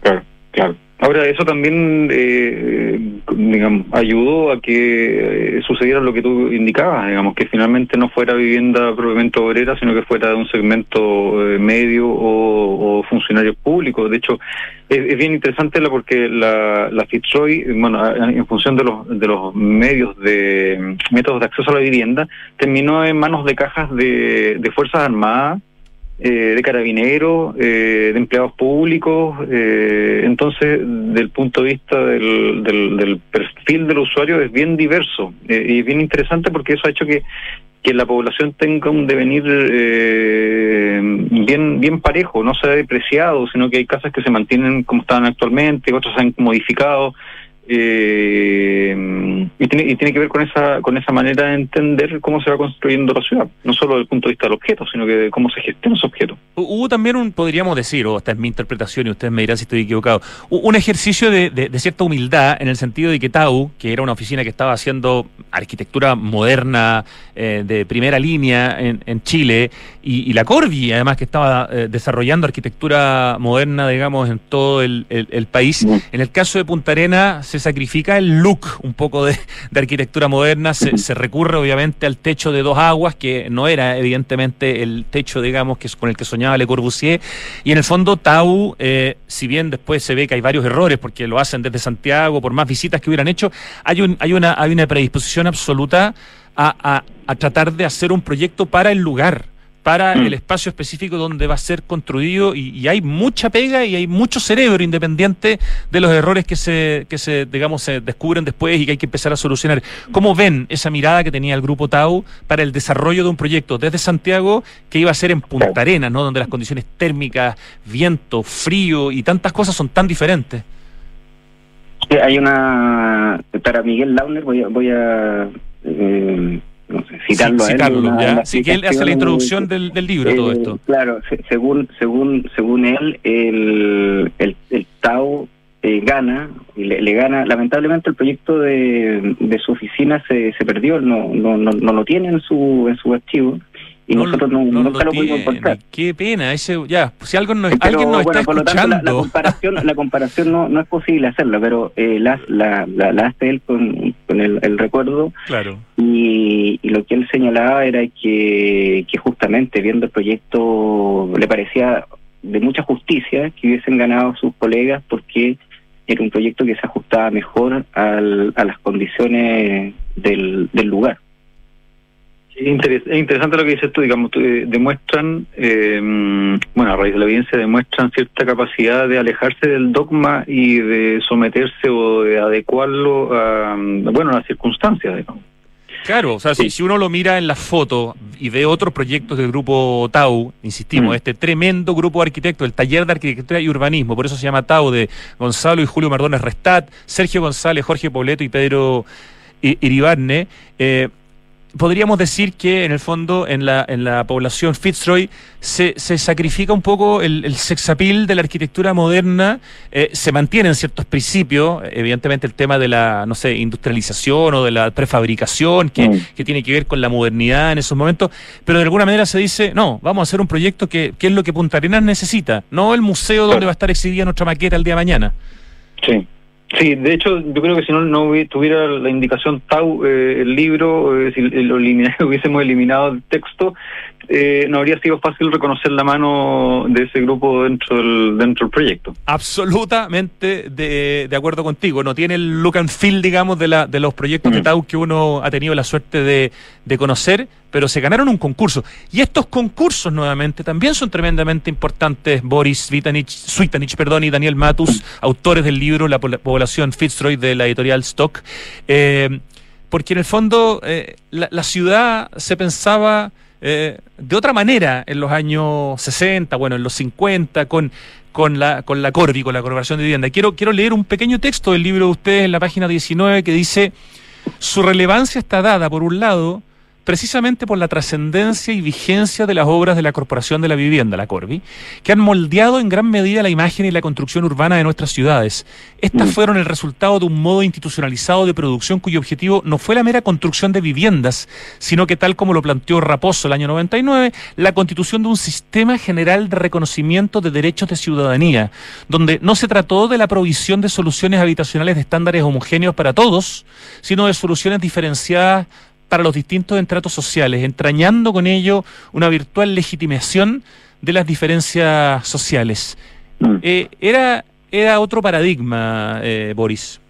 Claro, claro. Ahora, eso también, eh, digamos, ayudó a que eh, sucediera lo que tú indicabas, digamos, que finalmente no fuera vivienda propiamente obrera, sino que fuera de un segmento eh, medio o, o funcionarios públicos. De hecho, es, bien interesante la, porque la, la Fitzroy, bueno, en función de los, de los medios de métodos de acceso a la vivienda, terminó en manos de cajas de, de Fuerzas Armadas eh, de carabineros, eh, de empleados públicos. Eh, entonces, del punto de vista del, del, perfil del usuario es bien diverso eh, y bien interesante porque eso ha hecho que, que la población tenga un devenir eh, bien bien parejo, no se ha depreciado, sino que hay casas que se mantienen como estaban actualmente, otras se han modificado. Eh, y, tiene, y tiene que ver con esa con esa manera de entender cómo se va construyendo la ciudad, no solo desde el punto de vista del objeto, sino que de cómo se gestiona ese objeto. Hubo también un, podríamos decir, o esta es mi interpretación y ustedes me dirán si estoy equivocado, un ejercicio de, de, de cierta humildad en el sentido de que Tau, que era una oficina que estaba haciendo arquitectura moderna eh, de primera línea en, en Chile, y, y, la Corvi, además, que estaba eh, desarrollando arquitectura moderna, digamos, en todo el, el, el país. En el caso de Punta Arena, se sacrifica el look un poco de, de arquitectura moderna, se, se, recurre obviamente al techo de dos aguas, que no era evidentemente el techo, digamos, que es con el que soñaba Le Corbusier, y en el fondo Tau, eh, si bien después se ve que hay varios errores, porque lo hacen desde Santiago, por más visitas que hubieran hecho, hay, un, hay, una, hay una predisposición absoluta a, a, a tratar de hacer un proyecto para el lugar para mm. el espacio específico donde va a ser construido y, y, hay mucha pega y hay mucho cerebro independiente de los errores que se, que se, digamos, se descubren después y que hay que empezar a solucionar. ¿Cómo ven esa mirada que tenía el grupo Tau para el desarrollo de un proyecto desde Santiago que iba a ser en Punta Arenas, ¿no? donde las condiciones térmicas, viento, frío y tantas cosas son tan diferentes? Sí, hay una, para Miguel Launer voy a, voy a eh, no sé, citarlo sí, a él. Citarlo, ya. Sí, que él hace la introducción del, del libro, eh, todo esto. Claro, se, según según según él, el, el, el Tao eh, gana, y le, le, gana, lamentablemente el proyecto de, de su oficina se, se perdió, no, no, no, no lo tiene en su, en su archivo y no, nosotros no, no nunca lo, pudimos encontrar. Qué pena, ese, ya, si algo no, pero, alguien nos bueno, está por escuchando. Lo tanto, la, la, comparación, la comparación no, no es posible hacerla, pero eh, la, la, la, la hace él con, con el, el recuerdo. Claro. Y, y, lo que él señalaba era que, que justamente viendo el proyecto le parecía de mucha justicia que hubiesen ganado sus colegas porque era un proyecto que se ajustaba mejor al, a las condiciones del, del lugar. Es interesante lo que dices tú, digamos, eh, demuestran, eh, bueno, a raíz de la evidencia, demuestran cierta capacidad de alejarse del dogma y de someterse o de adecuarlo a, bueno, a las circunstancias, digamos. Claro, o sea, sí. si, si, uno lo mira en la foto y ve otros proyectos del grupo Tau, insistimos, mm. este tremendo grupo de arquitectos, el taller de arquitectura y urbanismo, por eso se llama Tau, de Gonzalo y Julio Mardones Restat, Sergio González, Jorge Pobleto y Pedro Iribarne, eh, podríamos decir que en el fondo en la, en la población Fitzroy se, se sacrifica un poco el, el sexapil de la arquitectura moderna, eh, se mantienen ciertos principios, evidentemente el tema de la, no sé, industrialización o de la prefabricación, que, mm. que tiene que ver con la modernidad en esos momentos, pero de alguna manera se dice, no, vamos a hacer un proyecto que, que es lo que Punta Arenas necesita, no el museo donde va a estar exhibida nuestra maqueta el día de mañana. Sí. Sí, de hecho, yo creo que si no, no tuviera la indicación Tau, eh, el libro, eh, si lo *laughs* hubiésemos eliminado el texto, eh, no habría sido fácil reconocer la mano de ese grupo dentro del, dentro del proyecto. Absolutamente de, de acuerdo contigo. No tiene el look and feel, digamos, de, la, de los proyectos mm. de Tau que uno ha tenido la suerte de, de conocer, pero se ganaron un concurso. Y estos concursos, nuevamente, también son tremendamente importantes. Boris Vitanich, Suitanich, perdón, y Daniel Matus, autores del libro La población Fitzroy de la editorial Stock. Eh, porque en el fondo eh, la, la, ciudad se pensaba eh, de otra manera en los años 60, bueno, en los 50, con, con la, con la Corvi, con la Corporación de Vivienda. Quiero, quiero leer un pequeño texto del libro de ustedes en la página 19 que dice, su relevancia está dada, por un lado, precisamente por la trascendencia y vigencia de las obras de la Corporación de la Vivienda, la Corvi, que han moldeado en gran medida la imagen y la construcción urbana de nuestras ciudades. Estas fueron el resultado de un modo institucionalizado de producción cuyo objetivo no fue la mera construcción de viviendas, sino que tal como lo planteó Raposo el año 99, la constitución de un sistema general de reconocimiento de derechos de ciudadanía, donde no se trató de la provisión de soluciones habitacionales de estándares homogéneos para todos, sino de soluciones diferenciadas para los distintos entratos sociales, entrañando con ello una virtual legitimación de las diferencias sociales. Mm. Eh, era, era otro paradigma, eh, Boris.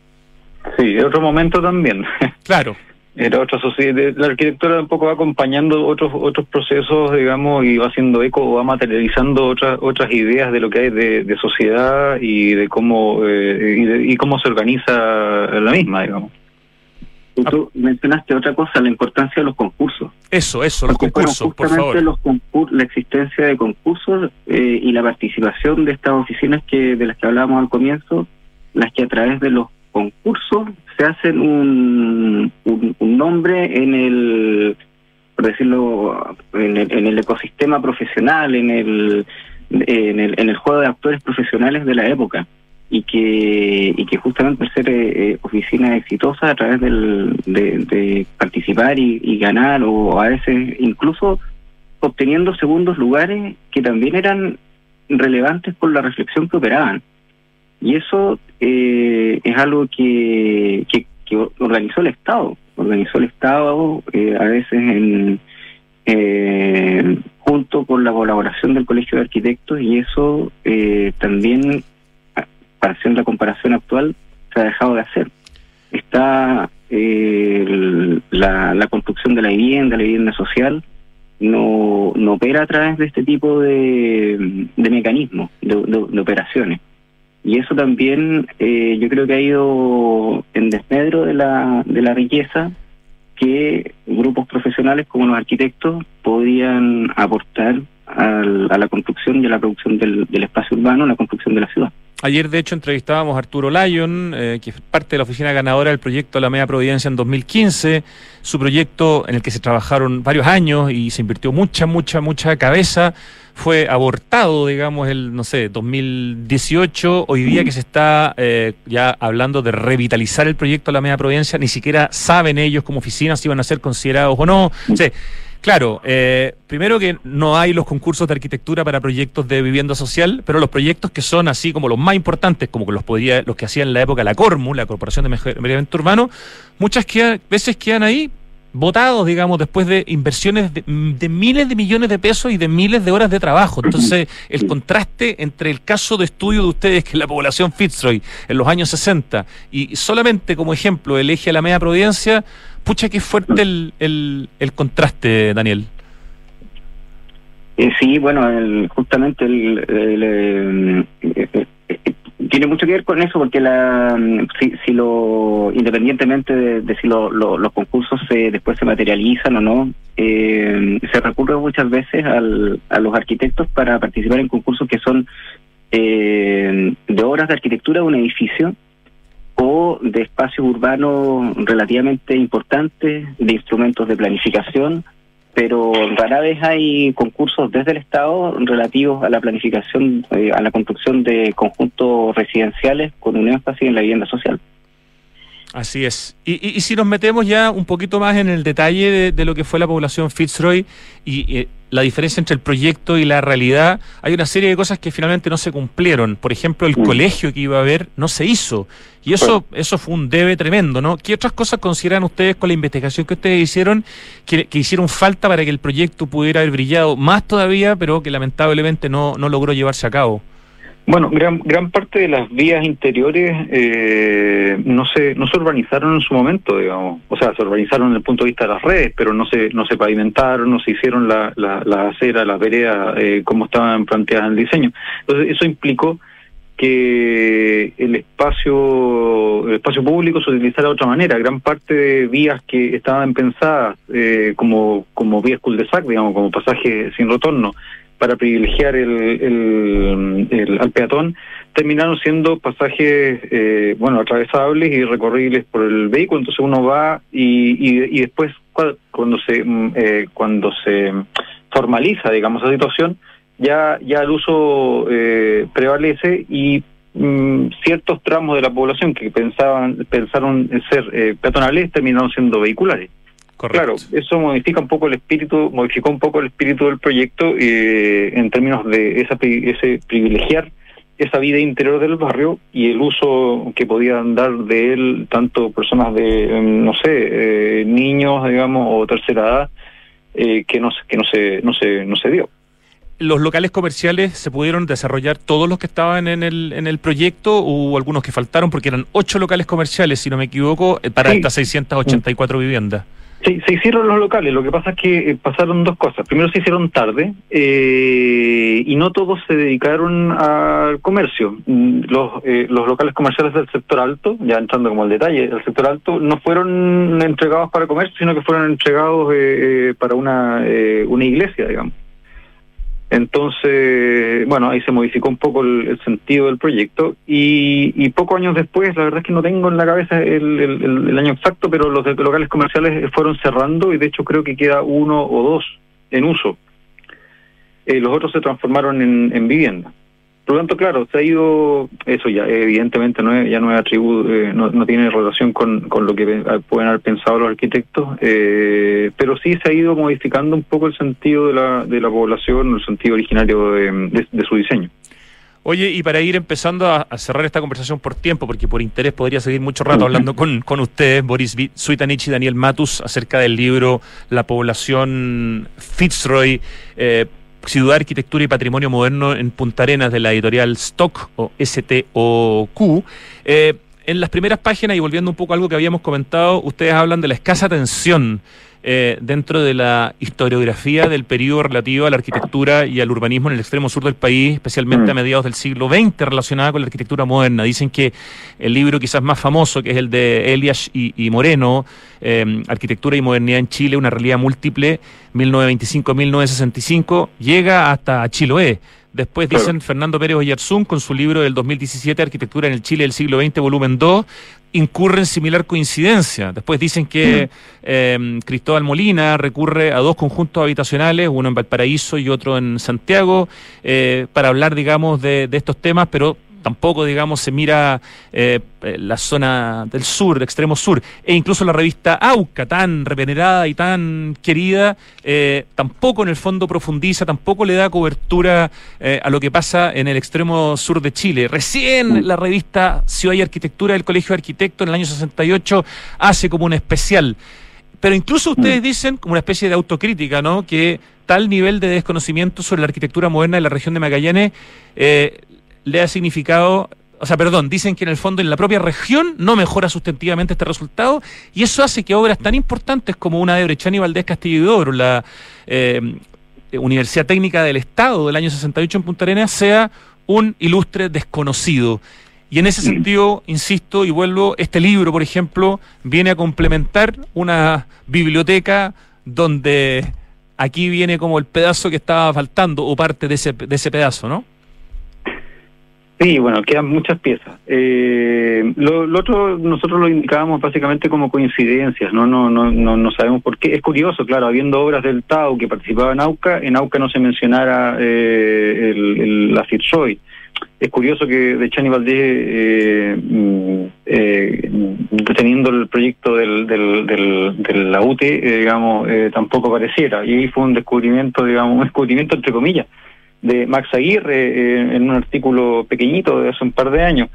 Sí, otro momento también. *laughs* Claro. Era otra sociedad. La arquitectura un poco va acompañando otros otros procesos, digamos, y va haciendo eco, va materializando otras otras ideas de lo que hay de, de sociedad y de cómo eh, y, de, y cómo se organiza la misma, digamos. Tú mencionaste otra cosa, la importancia de los concursos. Eso, eso, los concursos, por favor. Los la existencia de concursos eh, y la participación de estas oficinas que de las que hablábamos al comienzo, las que a través de los concursos se hacen un, un, nombre en el, por decirlo, en el, en el ecosistema profesional, en el, en el, en el juego de actores profesionales de la época y que, y que justamente ser eh, eh, oficinas exitosas a través del, de, participar y, ganar o a veces incluso obteniendo segundos lugares que también eran relevantes por la reflexión que operaban. Y eso eh, es algo que, que, organizó el Estado, organizó el Estado a veces en, junto con la colaboración del Colegio de Arquitectos y eso también haciendo la comparación actual, se ha dejado de hacer. Está eh, la, construcción de la vivienda, la vivienda social, no, no opera a través de este tipo de, de mecanismos, de, operaciones. Y eso también eh, yo creo que ha ido en desmedro de la, de la riqueza que grupos profesionales como los arquitectos podían aportar a la construcción y a la producción del, del espacio urbano, la construcción de la ciudad. Ayer, de hecho, entrevistábamos a Arturo Lyon, eh, que es parte de la oficina ganadora del proyecto La Media Providencia en 2015, su proyecto en el que se trabajaron varios años y se invirtió mucha, mucha, mucha cabeza, fue abortado, digamos, el, no sé, 2018, hoy día que se está eh, ya hablando de revitalizar el proyecto La Media Providencia, ni siquiera saben ellos como oficina si van a ser considerados o no. O Claro, eh, primero que no hay los concursos de arquitectura para proyectos de vivienda social, pero los proyectos que son así como los más importantes, como los podía, los que hacía en la época la Cormu, la Corporación de Medio Urbano, muchas veces quedan ahí votados, digamos, después de inversiones de, miles de millones de pesos y de miles de horas de trabajo. Entonces, *clears throat* el contraste entre el caso de estudio de ustedes, que es la población Fitzroy en los años 60, y solamente como ejemplo el eje a la media providencia, pucha que fuerte el, el, el contraste, Daniel. Eh, sí, bueno, el, justamente el, eh, eh, tiene mucho que ver con eso porque la si, si lo independientemente de, si los concursos se, después se materializan o no se recurre muchas veces al, a los arquitectos para participar en concursos que son de obras de arquitectura de un edificio o de espacios urbanos relativamente importantes, de instrumentos de planificación, pero rara vez hay concursos desde el Estado relativos a la planificación, eh, a la construcción de conjuntos residenciales con un énfasis en la vivienda social. Así es. Y, si nos metemos ya un poquito más en el detalle de, lo que fue la población Fitzroy y eh, la diferencia entre el proyecto y la realidad, hay una serie de cosas que finalmente no se cumplieron. Por ejemplo, el mm. colegio que iba a haber no se hizo. Y eso, eso fue un debe tremendo, ¿no? ¿Qué otras cosas consideran ustedes con la investigación que ustedes hicieron que, hicieron falta para que el proyecto pudiera haber brillado más todavía, pero que lamentablemente no, no logró llevarse a cabo? Bueno, gran, gran parte de las vías interiores eh, no se no se urbanizaron en su momento, digamos. O sea, se urbanizaron desde el punto de vista de las redes, pero no se no se pavimentaron, no se hicieron las la, la aceras, las veredas eh, como estaban planteadas en el diseño. Entonces, eso implicó que el espacio el espacio público se utilizara de otra manera. Gran parte de vías que estaban pensadas eh, como como vías cul de sac, digamos, como pasaje sin retorno, para privilegiar el, el, al peatón terminaron siendo pasajes eh, bueno atravesables y recorribles por el vehículo. Entonces uno va y, y, después cuando se mm, eh, cuando se formaliza digamos esa situación ya ya el uso eh, prevalece y mm, ciertos tramos de la población que pensaban pensaron ser eh, peatonales terminaron siendo vehiculares Claro, eso modifica un poco el espíritu, modificó un poco el espíritu del proyecto eh, en términos de esa, ese privilegiar esa vida interior del barrio y el uso que podían dar de él tanto personas de, em, no sé, eh, niños, digamos, o tercera edad, eh, que no, que no se, no se, no se dio. Los locales comerciales se pudieron desarrollar todos los que estaban en el, en el proyecto, hubo algunos que faltaron porque eran ocho locales comerciales, si no me equivoco, para estas 684 viviendas. Sí, se hicieron los locales. Lo que pasa es que eh, pasaron dos cosas. Primero se hicieron tarde eh, y no todos se dedicaron al comercio. Mm, los, eh, los locales comerciales del sector alto, ya entrando como al detalle, del sector alto no fueron entregados para comercio, sino que fueron entregados para una, una iglesia, digamos. Entonces, bueno, ahí se modificó un poco el, sentido del proyecto y, y, pocos años después, la verdad es que no tengo en la cabeza el, el, año exacto, pero los locales comerciales fueron cerrando y de hecho creo que queda uno o dos en uso. Eh, los otros se transformaron en vivienda. Por lo tanto, claro, se ha ido, eso ya evidentemente no ya no es atributo, eh, no, no, tiene relación con, con lo que pueden haber pensado los arquitectos, eh, pero sí se ha ido modificando un poco el sentido de la, de la población, el sentido originario de, su diseño. Oye, y para ir empezando a, cerrar esta conversación por tiempo, porque por interés podría seguir mucho rato hablando con, con ustedes, Boris Suitanich y Daniel Matus, acerca del libro La población Fitzroy. Eh, Ciudad, Arquitectura y Patrimonio Moderno en Punta Arenas de la editorial Stock o STOQ. Eh, en las primeras páginas, y volviendo un poco a algo que habíamos comentado, ustedes hablan de la escasa atención eh, dentro de la historiografía del periodo relativo a la arquitectura y al urbanismo en el extremo sur del país, especialmente a mm. mediados del siglo XX, relacionada con la arquitectura moderna. Dicen que el libro quizás más famoso, que es el de Elias y, Moreno, eh, Arquitectura y Modernidad en Chile, una realidad múltiple, 1925-1965, llega hasta Chiloé. Después dicen Fernando Pérez Oyarzún con su libro del 2017, Arquitectura en el Chile del siglo XX, volumen 2, incurre en similar coincidencia. Después dicen que eh, Cristóbal Molina recurre a dos conjuntos habitacionales, uno en Valparaíso y otro en Santiago, eh, para hablar, digamos, de, de estos temas, pero tampoco, digamos, se mira eh, eh, la zona del sur, del extremo sur, e incluso la revista AUCA, tan revenerada y tan querida, eh, tampoco en el fondo profundiza, tampoco le da cobertura a lo que pasa en el extremo sur de Chile. Recién la revista Ciudad y Arquitectura del Colegio de Arquitectos en el año 68 hace como un especial. Pero incluso ustedes mm. dicen, como una especie de autocrítica, ¿no? Que tal nivel de desconocimiento sobre la arquitectura moderna de la región de Magallanes eh, le ha significado, o sea, perdón, dicen que en el fondo en la propia región no mejora sustantivamente este resultado y eso hace que obras tan importantes como una de Brechani Valdés Castillo y Dobro, la eh, Universidad Técnica del Estado del año 68 en Punta Arenas, sea un ilustre desconocido. Y en ese sentido, insisto y vuelvo, este libro, por ejemplo, viene a complementar una biblioteca donde aquí viene como el pedazo que estaba faltando o parte de ese, de ese pedazo, ¿no? Sí, bueno, quedan muchas piezas. Eh, lo, otro nosotros lo indicábamos básicamente como coincidencias, ¿no? No, no, no, no sabemos por qué. Es curioso, claro, habiendo obras del Tau que participaba en AUCA, en AUCA no se mencionara eh, el, la Fitzroy. Es curioso que de Chani Valdés, eh, mm, eh, teniendo el proyecto del, del, de la UTE, eh, digamos, eh, tampoco pareciera. Y ahí fue un descubrimiento, digamos, un descubrimiento entre comillas de Max Aguirre eh, en un artículo pequeñito de hace un par de años.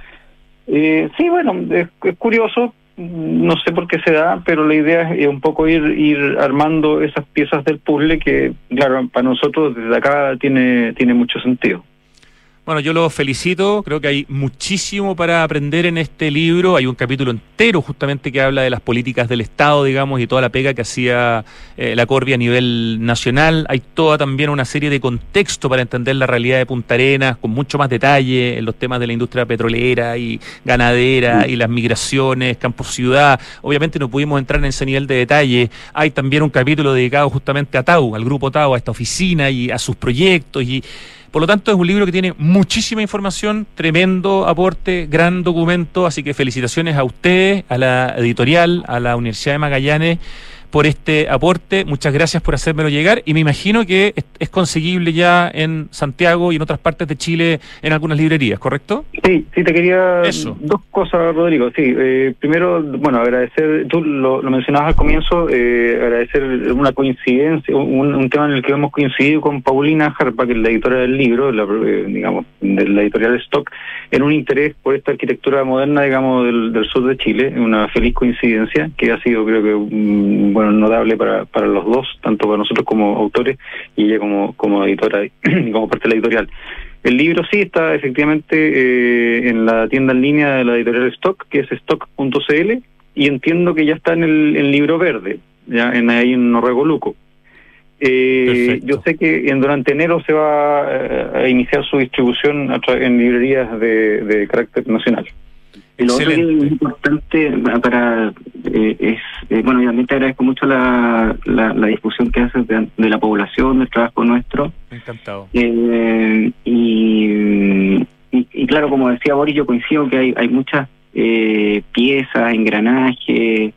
Eh, sí, bueno, es, curioso, no sé por qué se da, pero la idea es un poco ir, ir armando esas piezas del puzzle que, claro, para nosotros desde acá tiene, tiene mucho sentido. Bueno, yo lo felicito, creo que hay muchísimo para aprender en este libro, hay un capítulo entero justamente que habla de las políticas del Estado, digamos, y toda la pega que hacía eh, la Corvia a nivel nacional, hay toda también una serie de contexto para entender la realidad de Punta Arenas, con mucho más detalle en los temas de la industria petrolera y ganadera y las migraciones, campo ciudad, obviamente no pudimos entrar en ese nivel de detalle, hay también un capítulo dedicado justamente a Tau, al grupo Tau, a esta oficina y a sus proyectos y por lo tanto, es un libro que tiene muchísima información, tremendo aporte, gran documento, así que felicitaciones a ustedes, a la editorial, a la Universidad de Magallanes por este aporte. Muchas gracias por hacérmelo llegar y me imagino que es, conseguible ya en Santiago y en otras partes de Chile en algunas librerías, ¿correcto? Sí, sí, te quería Eso. dos cosas, Rodrigo. Sí, eh, primero, bueno, agradecer, tú lo, mencionabas al comienzo, eh, agradecer una coincidencia, un, tema en el que hemos coincidido con Paulina Jarpa, que es la editora del libro, la, eh, digamos, de la editorial Stock, en un interés por esta arquitectura moderna, digamos, del, del sur de Chile, una feliz coincidencia que ha sido, creo que, un bueno, notable para, para los dos, tanto para nosotros como autores y ella como, como editora y *clears throat* como parte de la editorial. El libro sí está efectivamente eh, en la tienda en línea de la editorial Stock, que es stock.cl, y entiendo que ya está en el, libro verde. ya en ahí en Noruego Luco. Eh, yo sé que en, durante enero se va eh, a iniciar su distribución en librerías de, carácter nacional. Lo otro que es importante para eh, es, eh, bueno, también te agradezco mucho la, la, discusión que haces de, la población, del trabajo nuestro. Encantado. y, y, claro, como decía Boris, yo coincido que hay, hay muchas piezas, engranajes,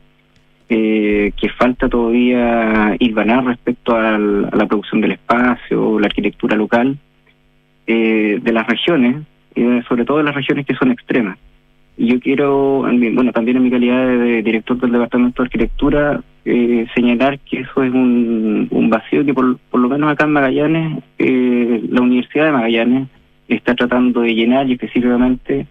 eh, que falta todavía hilvanar respecto a la producción del espacio, la arquitectura local eh, de las regiones, y sobre todo de las regiones que son extremas. Y yo quiero, bueno, también en mi calidad de director del Departamento de Arquitectura, eh, señalar que eso es un, vacío que por, por, lo menos acá en Magallanes, eh, la Universidad de Magallanes está tratando de llenar y específicamente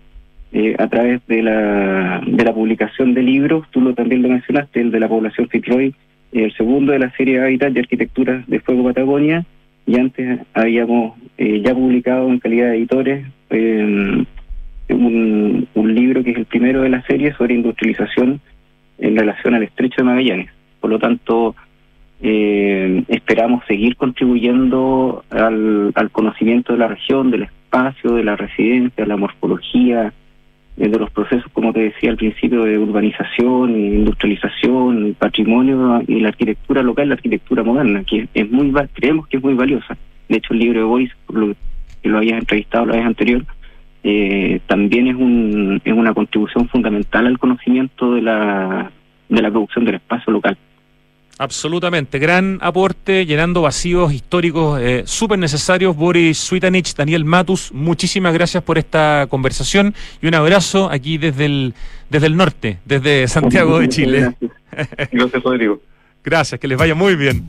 eh, a través de la, de la publicación de libros, tú lo, también lo mencionaste, el de la población Fitzroy, el segundo de la serie Hábitat de Arquitectura de Fuego Patagonia, y antes habíamos eh, ya publicado en calidad de editores eh, un, un libro que es el primero de la serie sobre industrialización en relación al estrecho de Magallanes. Por lo tanto, esperamos seguir contribuyendo al, conocimiento de la región, del espacio, de la residencia, la morfología, de los procesos, como te decía al principio, de urbanización, industrialización, patrimonio y la arquitectura local, la arquitectura moderna, que es muy creemos que es muy valiosa. De hecho, el libro de lo que lo habías entrevistado la vez anterior, eh, también es, un, es una contribución fundamental al conocimiento de la, de la producción del espacio local. Absolutamente, gran aporte, llenando vacíos históricos eh, súper necesarios. Boris Suitanich, Daniel Matus, muchísimas gracias por esta conversación y un abrazo aquí desde el, desde el norte, desde *laughs* Santiago de Chile. Gracias, Rodrigo. *laughs* Gracias, que les vaya muy bien.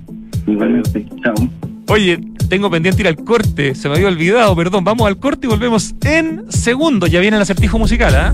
Chao. Oye, tengo pendiente ir al corte, se me había olvidado, perdón. Vamos al corte y volvemos en segundo. Ya viene el acertijo musical, ¿ah?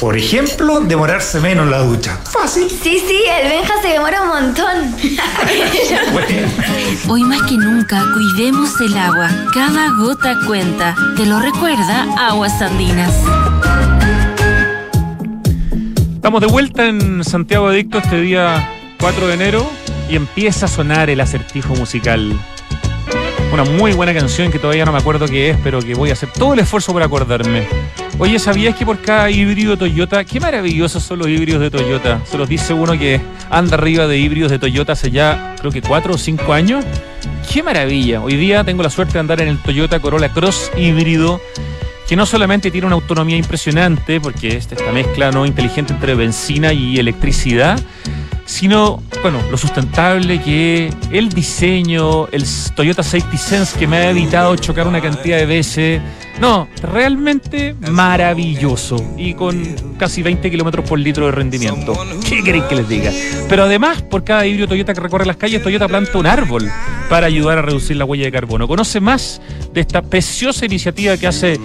Por ejemplo, demorarse menos en la ducha. Fácil. Sí, sí, el Benja se demora un montón. Hoy más que nunca, cuidemos el agua. Cada gota cuenta. ¿Te lo recuerda Aguas Andinas? Estamos de vuelta en Santiago Adicto este día 4 de enero y empieza a sonar el acertijo musical. Una muy buena canción que todavía no me acuerdo qué es, pero que voy a hacer todo el esfuerzo por acordarme. Oye, ¿sabías que por cada híbrido Toyota, qué maravillosos son los híbridos de Toyota? Se los dice uno que anda arriba de híbridos de Toyota hace ya, creo que cuatro o cinco años. ¡Qué maravilla! Hoy día tengo la suerte de andar en el Toyota Corolla Cross híbrido que no solamente tiene una autonomía impresionante, porque es esta mezcla no inteligente entre benzina y electricidad, sino, bueno, lo sustentable que el diseño, el Toyota Safety Sense que me ha evitado chocar una cantidad de veces. No, realmente maravilloso y con casi 20 kilómetros por litro de rendimiento. ¿Qué queréis que les diga? Pero además, por cada híbrido Toyota que recorre las calles, Toyota planta un árbol para ayudar a reducir la huella de carbono. Conoce más de esta preciosa iniciativa que hace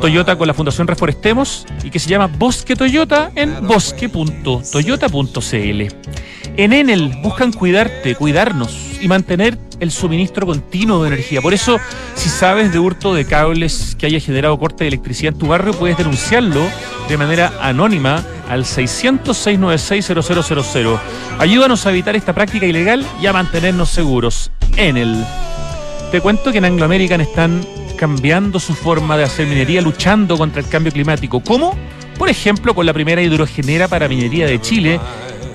Toyota con la Fundación Reforestemos y que se llama Bosque Toyota en bosque.toyota.cl. En Enel buscan cuidarte, cuidarnos y mantener el suministro continuo de energía. Por eso, si sabes de hurto de cables que haya generado corte de electricidad en tu barrio, puedes denunciarlo de manera anónima al 600-696-0000. Ayúdanos a evitar esta práctica ilegal y a mantenernos seguros. Enel. Te cuento que en Anglo American están cambiando su forma de hacer minería, luchando contra el cambio climático. ¿Cómo? Por ejemplo, con la primera hidrogenera para minería de Chile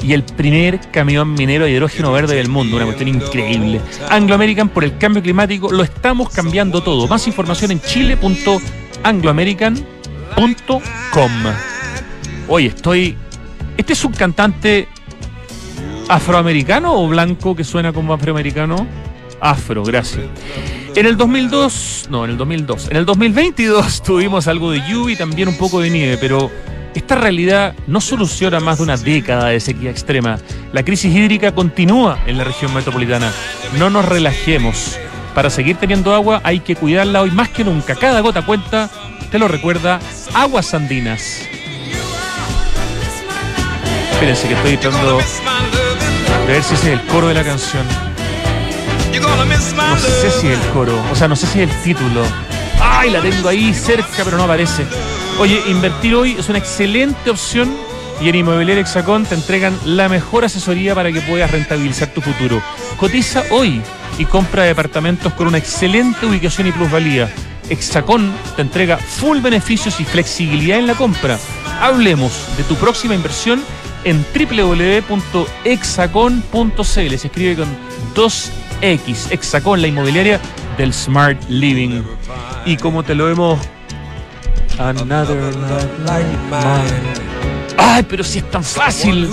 y el primer camión minero de hidrógeno verde del mundo. Una cuestión increíble. Anglo American por el cambio climático lo estamos cambiando todo. Más información en chile.angloamerican.com. Oye, estoy. ¿Este es un cantante afroamericano o blanco que suena como afroamericano? Afro, gracias. En el 2002, no, en el 2002, en el 2022 tuvimos algo de lluvia y también un poco de nieve, pero esta realidad no soluciona más de una década de sequía extrema. La crisis hídrica continúa en la región metropolitana. No nos relajemos. Para seguir teniendo agua hay que cuidarla hoy más que nunca. Cada gota cuenta, te lo recuerda, Aguas Andinas. Espérense que estoy tratando de ver si ese es el coro de la canción. No sé si es el coro, o sea, no sé si es el título. ¡Ay, la tengo ahí cerca, pero no aparece! Oye, invertir hoy es una excelente opción y en Inmobiliaria Hexacón te entregan la mejor asesoría para que puedas rentabilizar tu futuro. Cotiza hoy y compra departamentos con una excelente ubicación y plusvalía. Hexacón te entrega full beneficios y flexibilidad en la compra. Hablemos de tu próxima inversión en www.hexacon.cl. Se escribe con 2X. Hexacón, la inmobiliaria del Smart Living. Y como te lo hemos Another like mine. Ay, pero si es tan fácil.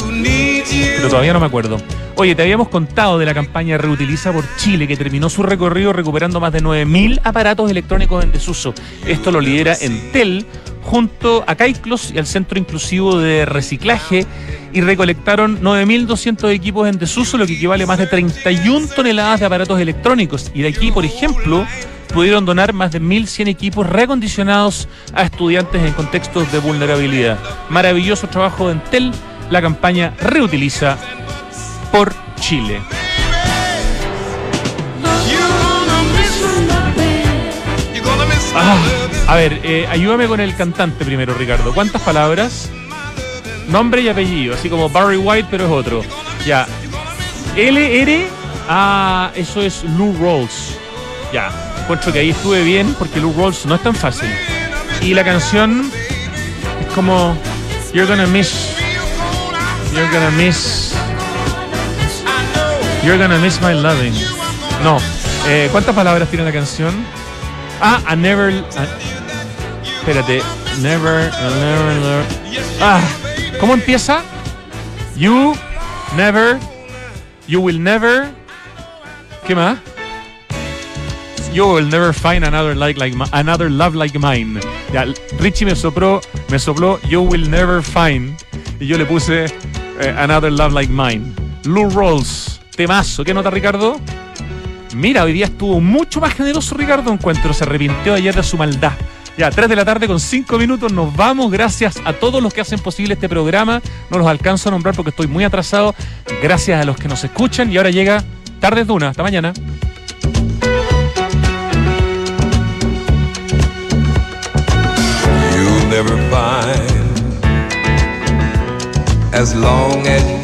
Pero todavía no me acuerdo. Oye, te habíamos contado de la campaña Reutiliza por Chile, que terminó su recorrido recuperando más de 9.000 aparatos electrónicos en desuso. Esto lo lidera Entel junto a Caiclos y al Centro Inclusivo de Reciclaje y recolectaron 9.200 equipos en desuso, lo que equivale a más de 31 toneladas de aparatos electrónicos. Y de aquí, por ejemplo, pudieron donar más de 1.100 equipos recondicionados a estudiantes en contextos de vulnerabilidad. Maravilloso trabajo de Entel, la campaña Reutiliza por Chile. Ah, a ver, eh, ayúdame con el cantante primero, Ricardo. ¿Cuántas palabras? Nombre y apellido, así como Barry White, pero es otro. Ya. LR. Ah, eso es Lou Rolls. Ya encuentro que ahí estuve bien porque Lou Rolls no es tan fácil. Y la canción es como You're gonna miss. You're gonna miss. You're gonna miss my loving. No. Eh, ¿Cuántas palabras tiene la canción? Ah, I never. espérate. Never, never, never. Ah, ¿cómo empieza? You never. You will never. ¿Qué más? You will never find another like, like another love like mine. Ya, Richie me sopló, me sopló You will never find y yo le puse eh, another love like mine. Lou Rolls, temazo. ¿Qué nota Ricardo? Mira, hoy día estuvo mucho más generoso Ricardo Encuentro, se arrepintió ayer de su maldad. Ya, 3 de la tarde con 5 minutos, nos vamos. Gracias a todos los que hacen posible este programa. No los alcanzo a nombrar porque estoy muy atrasado. Gracias a los que nos escuchan. Y ahora llega Tardes de una. Hasta mañana. Never find as long as